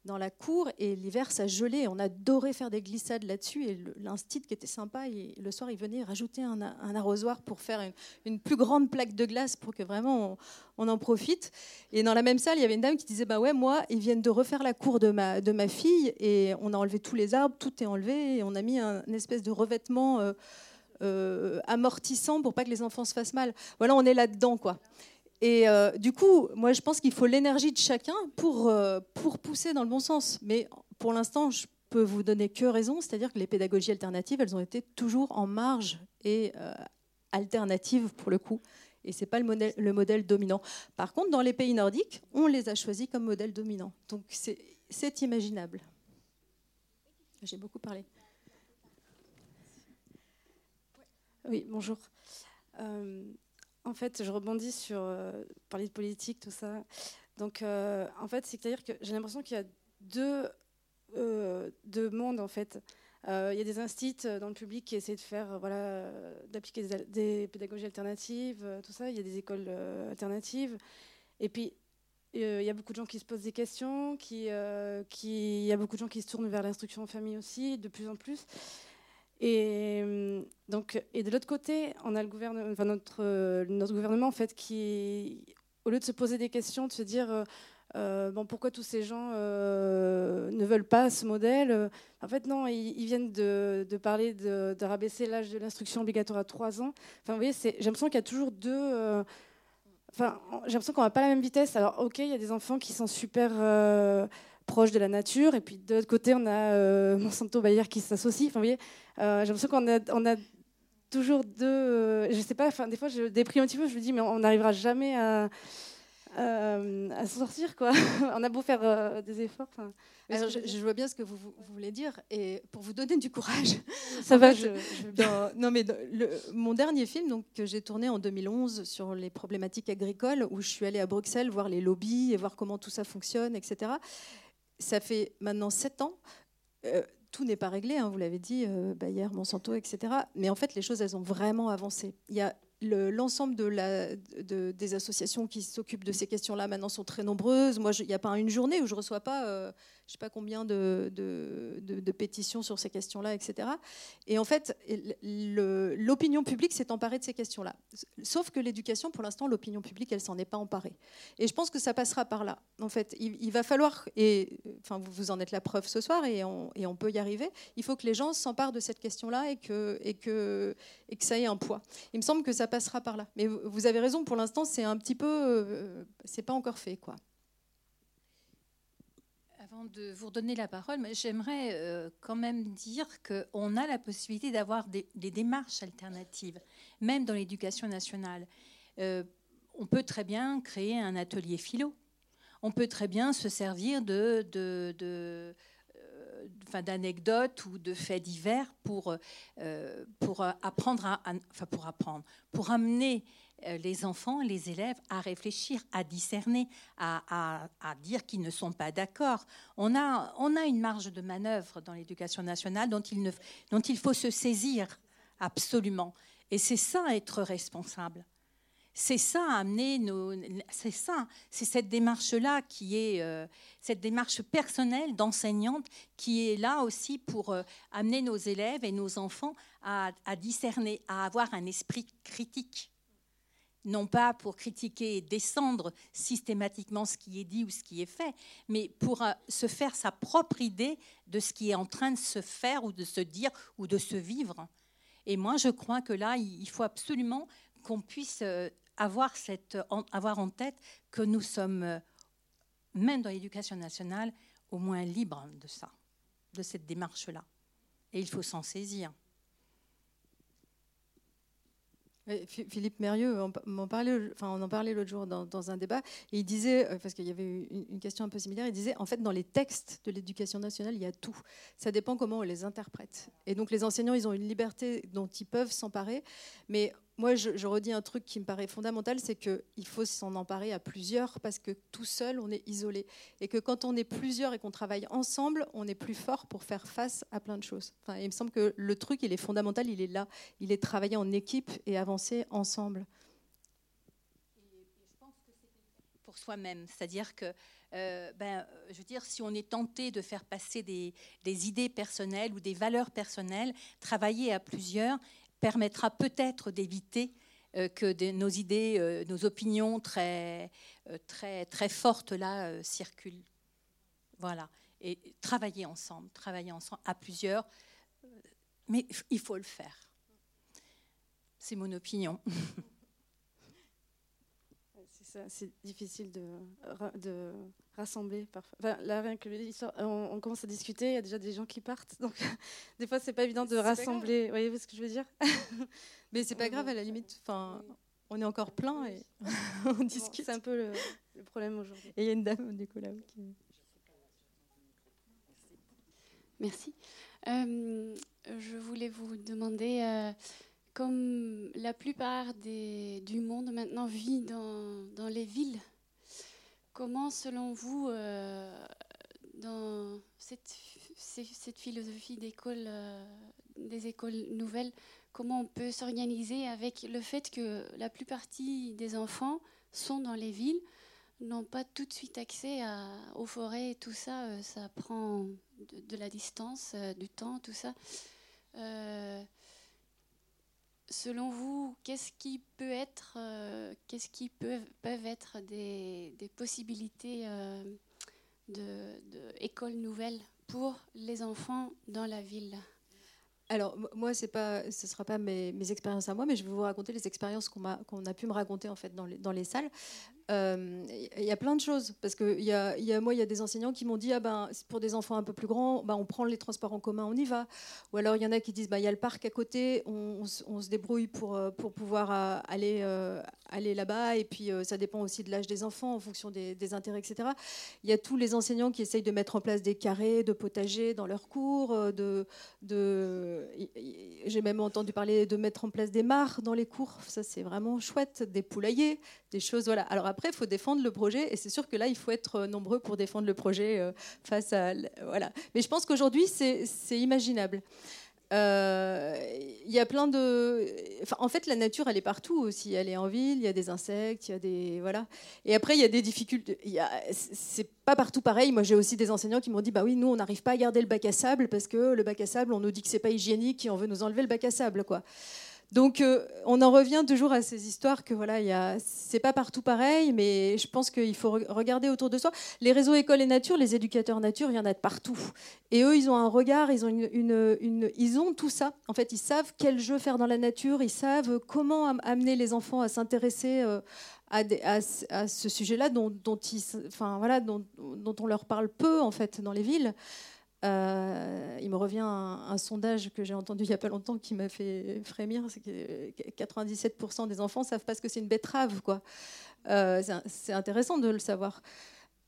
dans la cour et l'hiver ça gelait. On adorait faire des glissades là-dessus et l'instit qui était sympa, le soir il venait rajouter un, arrosoir pour faire une, plus grande plaque de glace pour que vraiment on, en profite. Et dans la même salle il y avait une dame qui disait bah ouais moi ils viennent de refaire la cour de ma, fille et on a enlevé tous les arbres, tout est enlevé et on a mis un, une espèce de revêtement. Euh, amortissant pour pas que les enfants se fassent mal. Voilà, on est là-dedans, quoi. Et du coup, moi, je pense qu'il faut l'énergie de chacun pour, pour pousser dans le bon sens. Mais pour l'instant, je peux vous donner que raison, c'est-à-dire que les pédagogies alternatives, elles ont été toujours en marge et alternatives pour le coup et ce n'est pas le modèle, le modèle dominant. Par contre, dans les pays nordiques, on les a choisis comme modèle dominant. Donc c'est imaginable. J'ai beaucoup parlé. Oui, bonjour. Euh, en fait, je rebondis sur euh, parler de politique, tout ça. Donc, euh, en fait, c'est-à-dire que j'ai l'impression qu'il y a deux, deux mondes, en fait. Euh, il y a des instituts euh, dans le public qui essaient de faire, euh, voilà, d'appliquer des, pédagogies alternatives, tout ça. Il y a des écoles alternatives. Et puis, il y a beaucoup de gens qui se posent des questions, il y a beaucoup de gens qui se tournent vers l'instruction en famille aussi, de plus en plus. Et, donc, et de l'autre côté, on a enfin notre, gouvernement en fait, qui, au lieu de se poser des questions, de se dire euh, bon, pourquoi tous ces gens euh, ne veulent pas ce modèle En fait, non, ils, viennent de, parler de, rabaisser l'âge de l'instruction obligatoire à 3 ans. Enfin, vous voyez, j'ai l'impression qu'il y a toujours deux. Euh, enfin, j'ai l'impression qu'on n'a pas la même vitesse. Alors, ok, il y a des enfants qui sont super proches de la nature, et puis de l'autre côté, on a Monsanto Bayer qui s'associe. Enfin, vous voyez, j'ai l'impression qu'on a, on a toujours deux. je sais pas, enfin, des fois, je déprime un petit peu, je me dis, mais on n'arrivera jamais à euh, à s'en sortir. Quoi. on a beau faire euh, des efforts. je, vois bien ce que vous, voulez dire. Et pour vous donner du courage, ça va. non, mais le, mon dernier film donc, que j'ai tourné en 2011 sur les problématiques agricoles, où je suis allée à Bruxelles voir les lobbies et voir comment tout ça fonctionne, etc. Ça fait maintenant sept ans. Euh, tout n'est pas réglé, hein, vous l'avez dit, Bayer, Monsanto, etc. Mais en fait, les choses, elles ont vraiment avancé. Il y a l'ensemble de des associations qui s'occupent de ces questions-là maintenant sont très nombreuses. Moi, il n'y a pas une journée où je ne reçois pas euh, je ne sais pas combien de, pétitions sur ces questions-là, etc. Et en fait, l'opinion publique s'est emparée de ces questions-là. Sauf que l'éducation, pour l'instant, l'opinion publique, elle s'en est pas emparée. Et je pense que ça passera par là. En fait, il, va falloir, et enfin, vous en êtes la preuve ce soir, et on, peut y arriver, il faut que les gens s'emparent de cette question-là et que, et, que, et que ça ait un poids. Il me semble que ça passera par là. Mais vous avez raison, pour l'instant, c'est un petit peu... Euh, c'est pas encore fait, quoi de vous redonner la parole, j'aimerais euh, quand même dire qu'on a la possibilité d'avoir des, démarches alternatives, même dans l'éducation nationale. Euh, on peut très bien créer un atelier philo. On peut très bien se servir de, de, de euh, d'anecdotes ou de faits divers pour, pour apprendre, à, enfin pour apprendre, pour amener euh, les enfants, les élèves à réfléchir, à discerner, à, dire qu'ils ne sont pas d'accord. On a, on a une marge de manœuvre dans l'éducation nationale dont il, ne, dont il faut se saisir absolument. Et c'est ça être responsable. C'est ça amener nos, c'est ça, c'est cette démarche-là qui est euh, cette démarche personnelle d'enseignante qui est là aussi pour euh, amener nos élèves et nos enfants à discerner, à avoir un esprit critique non pas pour critiquer et descendre systématiquement ce qui est dit ou ce qui est fait, mais pour euh, se faire sa propre idée de ce qui est en train de se faire ou de se dire ou de se vivre. Et moi, je crois que là, il faut absolument qu'on puisse avoir, cette, avoir en tête que nous sommes, euh, même dans l'éducation nationale, au moins libres de ça, de cette démarche-là. Et il faut s'en saisir. Philippe Mérieux, on, parlait, enfin, on en parlait l'autre jour dans, un débat, et il disait, euh, parce qu'il y avait une, question un peu similaire, il disait, en fait, dans les textes de l'éducation nationale, il y a tout. Ça dépend comment on les interprète. Et donc les enseignants, ils ont une liberté dont ils peuvent s'emparer, mais moi, je, redis un truc qui me paraît fondamental, c'est qu'il faut s'en emparer à plusieurs parce que tout seul, on est isolé. Et que quand on est plusieurs et qu'on travaille ensemble, on est plus fort pour faire face à plein de choses. Enfin, il me semble que le truc, il est fondamental, il est là. Il est travailler en équipe et avancer ensemble. pour soi-même, c'est-à-dire que euh, ben, je veux dire, si on est tenté de faire passer des, des, idées personnelles ou des valeurs personnelles, travailler à plusieurs permettra peut-être d'éviter euh, que nos idées, euh, nos opinions très, euh, très, très fortes là circulent. Voilà. Et travailler ensemble, travailler ensemble à plusieurs, mais il faut le faire. C'est mon opinion. c'est difficile de, de rassembler parfois. Enfin, là, rien que on, on, commence à discuter, il y a déjà des gens qui partent, donc des fois c'est pas évident de rassembler. Voyez-vous ce que je veux dire? Mais c'est pas grave à la limite. Enfin, on est encore plein et on discute. C'est un peu le, problème aujourd'hui. Et il y a une dame du coup là. Qui... Merci. Euh, je voulais vous demander. Euh, comme la plupart des, du monde maintenant vit dans, dans, les villes, comment, selon vous, euh, dans cette, philosophie d'école, euh, des écoles nouvelles, comment on peut s'organiser avec le fait que la plupart des enfants sont dans les villes, n'ont pas tout de suite accès à, aux forêts tout ça, euh, ça prend de, la distance, du temps, tout ça selon vous, qu'est-ce qui peut être, euh, qu'est-ce qui peuvent, être des, des possibilités euh, d'écoles de, nouvelles pour les enfants dans la ville? Alors moi, pas, ce ne sera pas mes, mes, expériences à moi, mais je vais vous raconter les expériences qu'on a, qu'on a pu me raconter en fait dans les, dans les salles. Euh, il y a plein de choses parce que y y a, moi il y a des enseignants qui m'ont dit ah ben pour des enfants un peu plus grands ben, on prend les transports en commun on y va. Ou alors il y en a qui disent ben, il y a le parc à côté on, se débrouille pour, euh, pour pouvoir euh, aller, aller là-bas. Et puis ça dépend aussi de l'âge des enfants en fonction des, intérêts etc il y a tous les enseignants qui essayent de mettre en place des carrés de potagers dans leurs cours de j'ai même entendu parler de mettre en place des mares dans les cours. Ça c'est vraiment chouette des poulaillers des choses voilà. Alors après, il faut défendre le projet, et c'est sûr que là, il faut être euh, nombreux pour défendre le projet euh, face à. Voilà. Mais je pense qu'aujourd'hui, c'est imaginable. Euh, il y a plein de. En fait, la nature, elle est partout aussi. Elle est en ville, il y a des insectes, il y a des. Voilà. Et après, il y a des difficultés. C'est pas partout pareil. Moi, j'ai aussi des enseignants qui m'ont dit Bah oui, nous, on n'arrive pas à garder le bac à sable parce que le bac à sable, on nous dit que c'est pas hygiénique et on veut nous enlever le bac à sable, quoi. Donc, euh, on en revient toujours à ces histoires que voilà, c'est pas partout pareil, mais je pense qu'il faut regarder autour de soi. Les réseaux école et nature, les éducateurs nature, il y en a de partout. Et eux, ils ont un regard, ils ont une, ils ont tout ça. En fait, ils savent quel jeu faire dans la nature, ils savent comment amener les enfants à s'intéresser euh, à, ce sujet-là, dont, voilà, dont on leur parle peu en fait dans les villes. Euh, il me revient un, sondage que j'ai entendu il n'y a pas longtemps qui m'a fait frémir, c'est que 97% des enfants savent pas ce que c'est une betterave. Quoi. Euh, c'est intéressant de le savoir.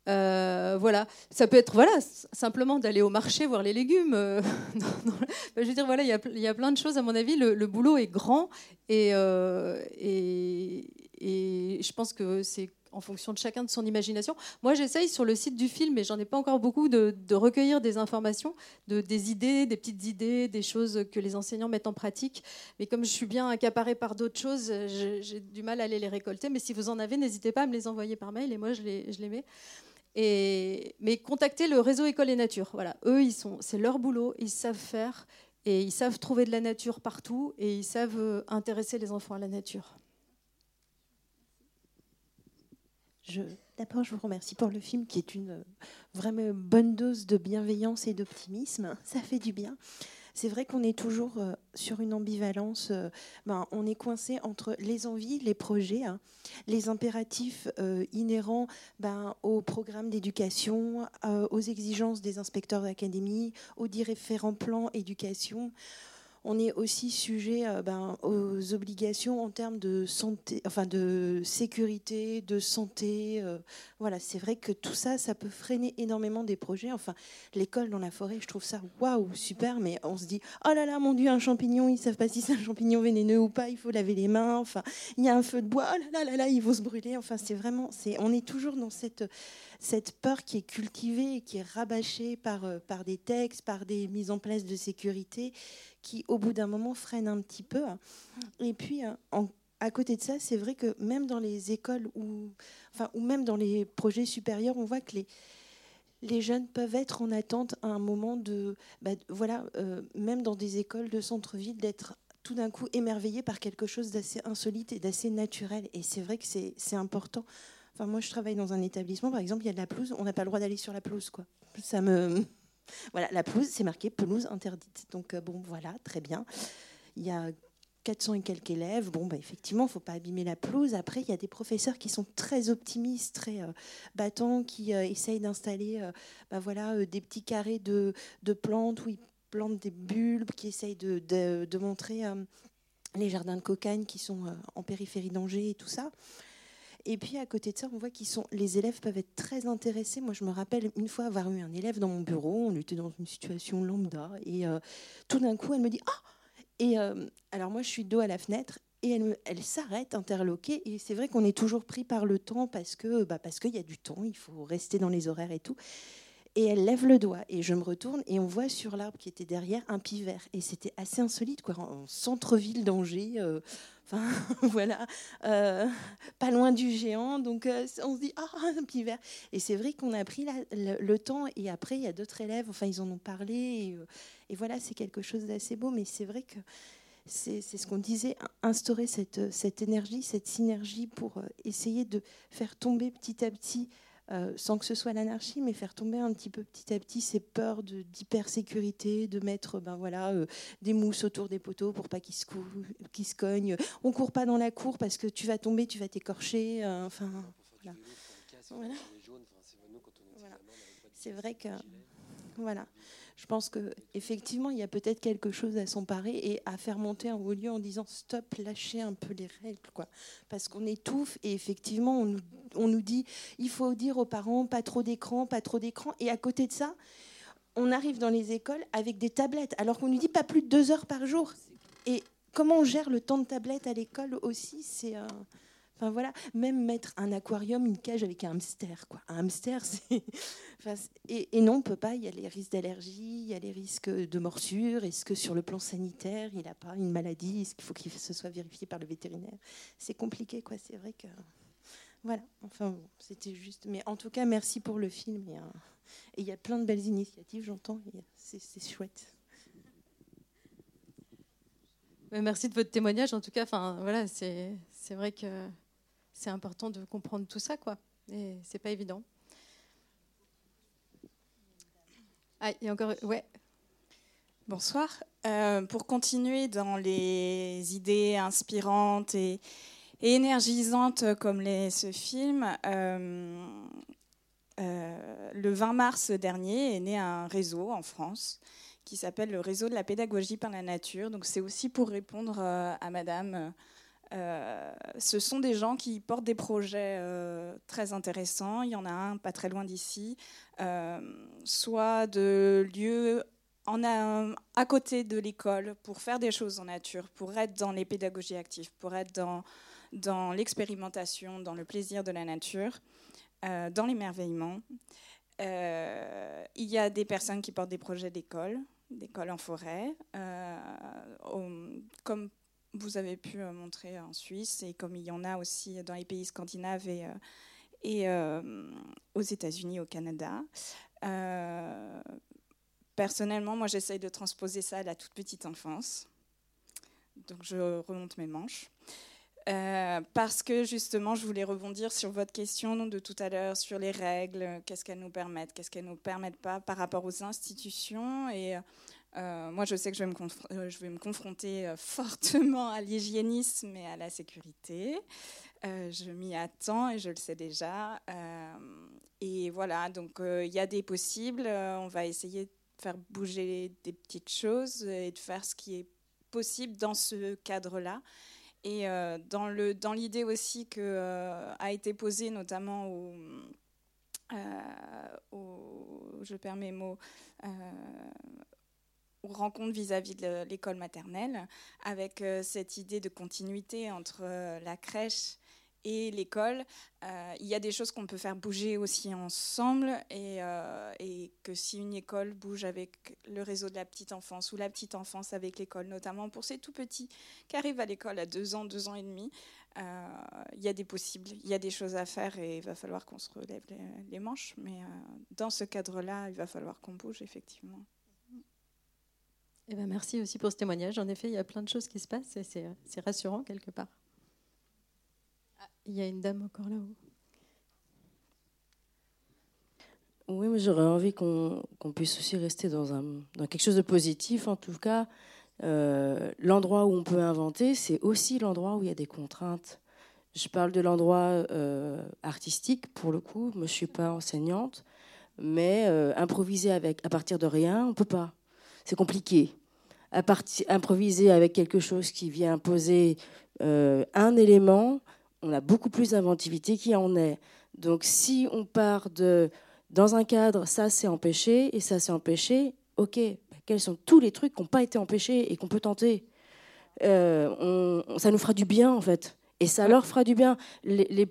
Euh, voilà, ça peut être voilà simplement d'aller au marché voir les légumes. je veux dire voilà, il y, y, a plein de choses à mon avis. Le, boulot est grand et je pense que c'est en fonction de chacun de son imagination. Moi, j'essaye sur le site du film, mais j'en ai pas encore beaucoup, de, recueillir des informations, de, des idées, des petites idées, des choses que les enseignants mettent en pratique. Mais comme je suis bien accaparée par d'autres choses, j'ai du mal à aller les récolter. Mais si vous en avez, n'hésitez pas à me les envoyer par mail et moi, je les, mets. Et, mais contactez le réseau École et Nature. Voilà, eux, ils sont, c'est leur boulot, ils savent faire et ils savent trouver de la nature partout et ils savent euh, intéresser les enfants à la nature. D'abord, je vous remercie pour le film qui est une vraiment bonne dose de bienveillance et d'optimisme. Ça fait du bien. C'est vrai qu'on est toujours euh, sur une ambivalence. Euh, ben, on est coincé entre les envies, les projets, hein, les impératifs euh, inhérents ben, au programme d'éducation, aux exigences des inspecteurs d'académie, aux différents plans éducation on est aussi sujet euh, ben, aux obligations en termes de santé, enfin de sécurité, de santé. Euh, voilà, c'est vrai que tout ça, ça peut freiner énormément des projets. Enfin, l'école dans la forêt, je trouve ça waouh, super, mais on se dit oh là là, mon Dieu, un champignon, ils savent pas si c'est un champignon vénéneux ou pas, il faut laver les mains. Enfin, il y a un feu de bois, oh là là là ils vont se brûler. Enfin, c'est vraiment, c'est, on est toujours dans cette cette peur qui est cultivée et qui est rabâchée par, euh, par des textes, par des mises en place de sécurité, qui au bout d'un moment freinent un petit peu. Et puis, euh, à côté de ça, c'est vrai que même dans les écoles ou, enfin, même dans les projets supérieurs, on voit que les, les jeunes peuvent être en attente à un moment de, bah, voilà, euh, même dans des écoles de centre-ville, d'être tout d'un coup émerveillés par quelque chose d'assez insolite et d'assez naturel. Et c'est vrai que c'est important Enfin, moi, je travaille dans un établissement, par exemple, il y a de la pelouse, on n'a pas le droit d'aller sur la pelouse, quoi. Ça me. Voilà, la pelouse, c'est marqué pelouse interdite. Donc, euh, bon, voilà, très bien. Il y a 400 et quelques élèves. Bon, bah, effectivement, il ne faut pas abîmer la pelouse. Après, il y a des professeurs qui sont très optimistes, très euh, battants, qui euh, essayent d'installer bah, voilà, des petits carrés de, plantes où ils plantent des bulbes, qui essayent de, de, de montrer les jardins de cocagne qui sont en périphérie d'Angers et tout ça. Et puis à côté de ça, on voit qu'ils sont, les élèves peuvent être très intéressés. Moi, je me rappelle une fois avoir eu un élève dans mon bureau. On était dans une situation lambda et tout d'un coup, elle me dit ah et euh, alors moi, je suis dos à la fenêtre et elle, elle s'arrête, interloquée. Et c'est vrai qu'on est toujours pris par le temps parce que bah, parce qu'il y a du temps, il faut rester dans les horaires et tout. Et elle lève le doigt et je me retourne et on voit sur l'arbre qui était derrière un pivert. Et c'était assez insolite, quoi, en centre-ville d'Angers. Euh, enfin, voilà, euh, pas loin du géant. Donc on se dit, ah, un pivert. Et c'est vrai qu'on a pris le, temps. Et après, il y a d'autres élèves, enfin, ils en ont parlé. Et, et voilà, c'est quelque chose d'assez beau, mais c'est vrai que c'est ce qu'on disait, instaurer cette, énergie, cette synergie pour euh, essayer de faire tomber petit à petit, euh, sans que ce soit l'anarchie, mais faire tomber un petit peu petit à petit ces peurs d'hypersécurité, de, mettre ben voilà, euh, des mousses autour des poteaux pour pas qu'ils se, qu se cognent. On court pas dans la cour parce que tu vas tomber, tu vas t'écorcher. enfin, voilà. C'est vrai que voilà je pense qu'effectivement, il y a peut-être quelque chose à s'emparer et à faire monter un haut lieu en disant stop, lâchez un peu les règles. Quoi. Parce qu'on étouffe et effectivement, on nous, dit il faut dire aux parents pas trop d'écran, pas trop d'écran. Et à côté de ça, on arrive dans les écoles avec des tablettes, alors qu'on nous dit pas plus de deux heures par jour. Et comment on gère le temps de tablette à l'école aussi, c'est. Enfin voilà, même mettre un aquarium, une cage avec un hamster, quoi. Un hamster, c'est. et, non, on peut pas. Il y a les risques d'allergie, il y a les risques de morsure. Est-ce que sur le plan sanitaire, il n'a pas une maladie Est-ce qu'il faut qu'il se soit vérifié par le vétérinaire? C'est compliqué, quoi. C'est vrai que. Voilà. Enfin, c'était juste. Mais en tout cas, merci pour le film. Et il y a plein de belles initiatives, j'entends. C'est chouette. Merci de votre témoignage. En tout cas, enfin voilà, c'est vrai que c'est important de comprendre tout ça, quoi. Et c'est pas évident. Ah, il y a encore. Ouais. Bonsoir. Euh, pour continuer dans les idées inspirantes et, énergisantes comme les, ce film, euh, euh, le 20 mars dernier est né un réseau en France qui s'appelle le réseau de la pédagogie par la nature. Donc c'est aussi pour répondre à Madame euh, ce sont des gens qui portent des projets euh, très intéressants. Il y en a un pas très loin d'ici, euh, soit de lieux à côté de l'école pour faire des choses en nature, pour être dans les pédagogies actives, pour être dans l'expérimentation, dans le plaisir de la nature, dans l'émerveillement. il y a des personnes qui portent des projets d'école, d'école en forêt, comme vous avez pu euh, montrer en Suisse et comme il y en a aussi dans les pays scandinaves et, euh, euh, aux États-Unis, au Canada. personnellement, moi, j'essaye de transposer ça à la toute petite enfance. Donc, je remonte mes manches. parce que justement, je voulais rebondir sur votre question de tout à l'heure sur les règles, qu'est-ce qu'elles nous permettent, qu'est-ce qu'elles ne nous permettent pas par rapport aux institutions. Et euh, moi, je sais que je vais me, euh, confronter euh, fortement à l'hygiénisme et à la sécurité. je m'y attends et je le sais déjà. et voilà, donc il y a des possibles. on va essayer de faire bouger des petites choses et de faire ce qui est possible dans ce cadre-là. Et dans l'idée aussi que a été posée notamment au, je perds mes mots, rencontre vis-à-vis de l'école maternelle, avec euh, cette idée de continuité entre euh, la crèche et l'école. Euh, il y a des choses qu'on peut faire bouger aussi ensemble et, que si une école bouge avec le réseau de la petite enfance ou la petite enfance avec l'école, notamment pour ces tout petits qui arrivent à l'école à deux ans, deux ans et demi, il y a des possibles, il y a des choses à faire et il va falloir qu'on se relève les manches. Mais dans ce cadre-là, il va falloir qu'on bouge effectivement. Eh ben, merci aussi pour ce témoignage. En effet, il y a plein de choses qui se passent et c'est rassurant quelque part. Ah, il y a une dame encore là-haut. Oui, mais j'aurais envie qu'on puisse aussi rester dans, quelque chose de positif, en tout cas, euh, l'endroit où on peut inventer, c'est aussi l'endroit où il y a des contraintes. Je parle de l'endroit euh, artistique, pour le coup. Je ne suis pas enseignante, mais euh, improviser avec, à partir de rien, on ne peut pas. C'est compliqué. À improviser avec quelque chose qui vient imposer un élément, on a beaucoup plus d'inventivité qui en est. Donc, si on part de dans un cadre, ça c'est empêché et ça c'est empêché, ok, quels sont tous les trucs qui n'ont pas été empêchés et qu'on peut tenter? Euh, ça nous fera du bien, en fait. Et ça leur fera du bien. Les,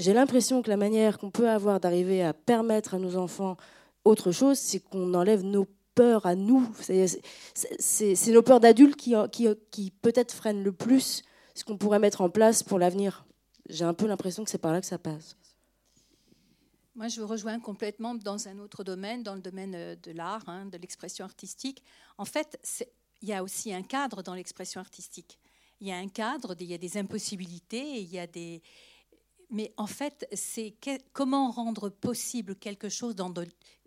J'ai l'impression que la manière qu'on peut avoir d'arriver à permettre à nos enfants autre chose, c'est qu'on enlève nos peurs à nous. C'est nos peurs d'adultes qui, qui, qui peut-être freinent le plus ce qu'on pourrait mettre en place pour l'avenir. J'ai un peu l'impression que c'est par là que ça passe. Moi, je vous rejoins complètement dans un autre domaine, dans le domaine euh, de l'art, hein, de l'expression artistique. En fait, il y a aussi un cadre dans l'expression artistique. Il y a un cadre, il y a des impossibilités, il y a des... Mais en fait, c'est comment rendre possible quelque chose dans,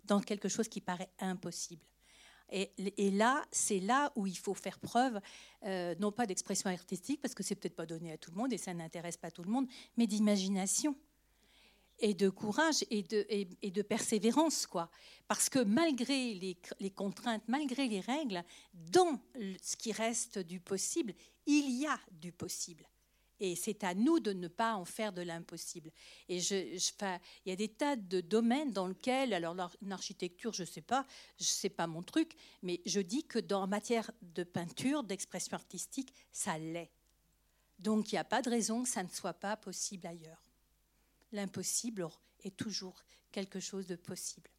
dans quelque chose qui paraît impossible? Et, là, c'est là où il faut faire preuve, euh, non pas d'expression artistique, parce que c'est peut-être pas donné à tout le monde et ça n'intéresse pas tout le monde, mais d'imagination et de courage et de, persévérance, quoi. Parce que malgré les, contraintes, malgré les règles, dans ce qui reste du possible, il y a du possible. Et c'est à nous de ne pas en faire de l'impossible. Et il y a des tas de domaines dans lesquels, alors l'architecture, je ne sais pas, je sais pas mon truc, mais je dis que dans matière de peinture, d'expression artistique, ça l'est. Donc il n'y a pas de raison que ça ne soit pas possible ailleurs l'impossible est toujours quelque chose de possible.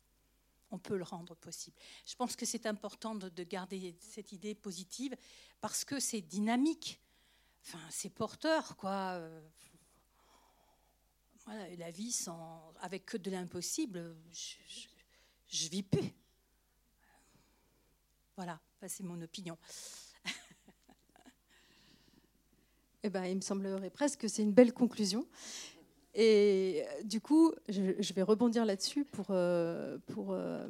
On peut le rendre possible. Je pense que c'est important de, garder cette idée positive parce que c'est dynamique. Enfin, c'est porteur, quoi. la vie sans, avec que de l'impossible, je, ne vis plus. Voilà, c'est mon opinion. Eh ben, il me semblerait presque que c'est une belle conclusion. Et euh, du coup, je, vais rebondir là-dessus pour. Euh, pour euh,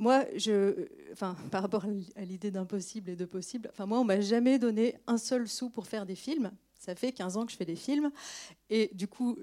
moi, je, enfin, par rapport à l'idée d'impossible et de possible, enfin, moi, on m'a jamais donné un seul sou pour faire des films. Ça fait 15 ans que je fais des films. Et du coup,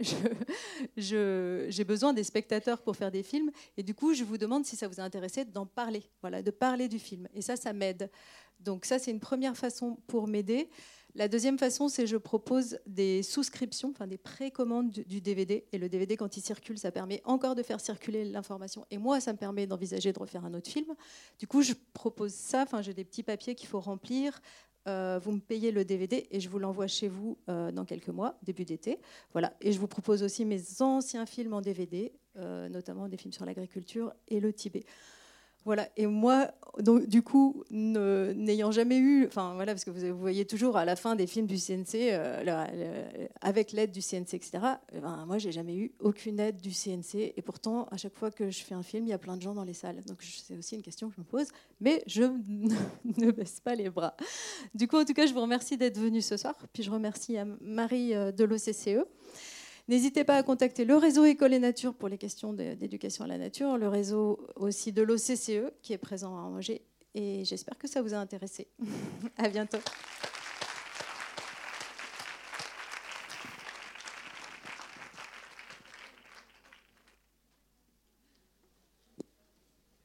j'ai besoin des spectateurs pour faire des films. Et du coup, je vous demande si ça vous a intéressé d'en parler, voilà, de parler du film. Et ça, ça m'aide. Donc ça, c'est une première façon pour m'aider. La deuxième façon, c'est je propose des souscriptions, enfin des précommandes du, DVD. Et le DVD, quand il circule, ça permet encore de faire circuler l'information. Et moi, ça me permet d'envisager de refaire un autre film. Du coup, je propose ça. Enfin, j'ai des petits papiers qu'il faut remplir. Euh, vous me payez le DVD et je vous l'envoie chez vous euh, dans quelques mois, début d'été. Voilà. Et je vous propose aussi mes anciens films en DVD, euh, notamment des films sur l'agriculture et le Tibet. Voilà. Et moi, du coup, n'ayant jamais eu, enfin voilà, parce que vous, voyez toujours à la fin des films du CNC, euh, avec l'aide du CNC, etc. Eh ben, moi, j'ai jamais eu aucune aide du CNC, et pourtant, à chaque fois que je fais un film, il y a plein de gens dans les salles. Donc c'est aussi une question que je me pose, mais je ne baisse pas les bras. Du coup, en tout cas, je vous remercie d'être venu ce soir, puis je remercie Marie euh, de l'OCCE. N'hésitez pas à contacter le réseau École et Nature pour les questions d'éducation à la nature, le réseau aussi de l'OCCE qui est présent à Angers. Et j'espère que ça vous a intéressé. à bientôt.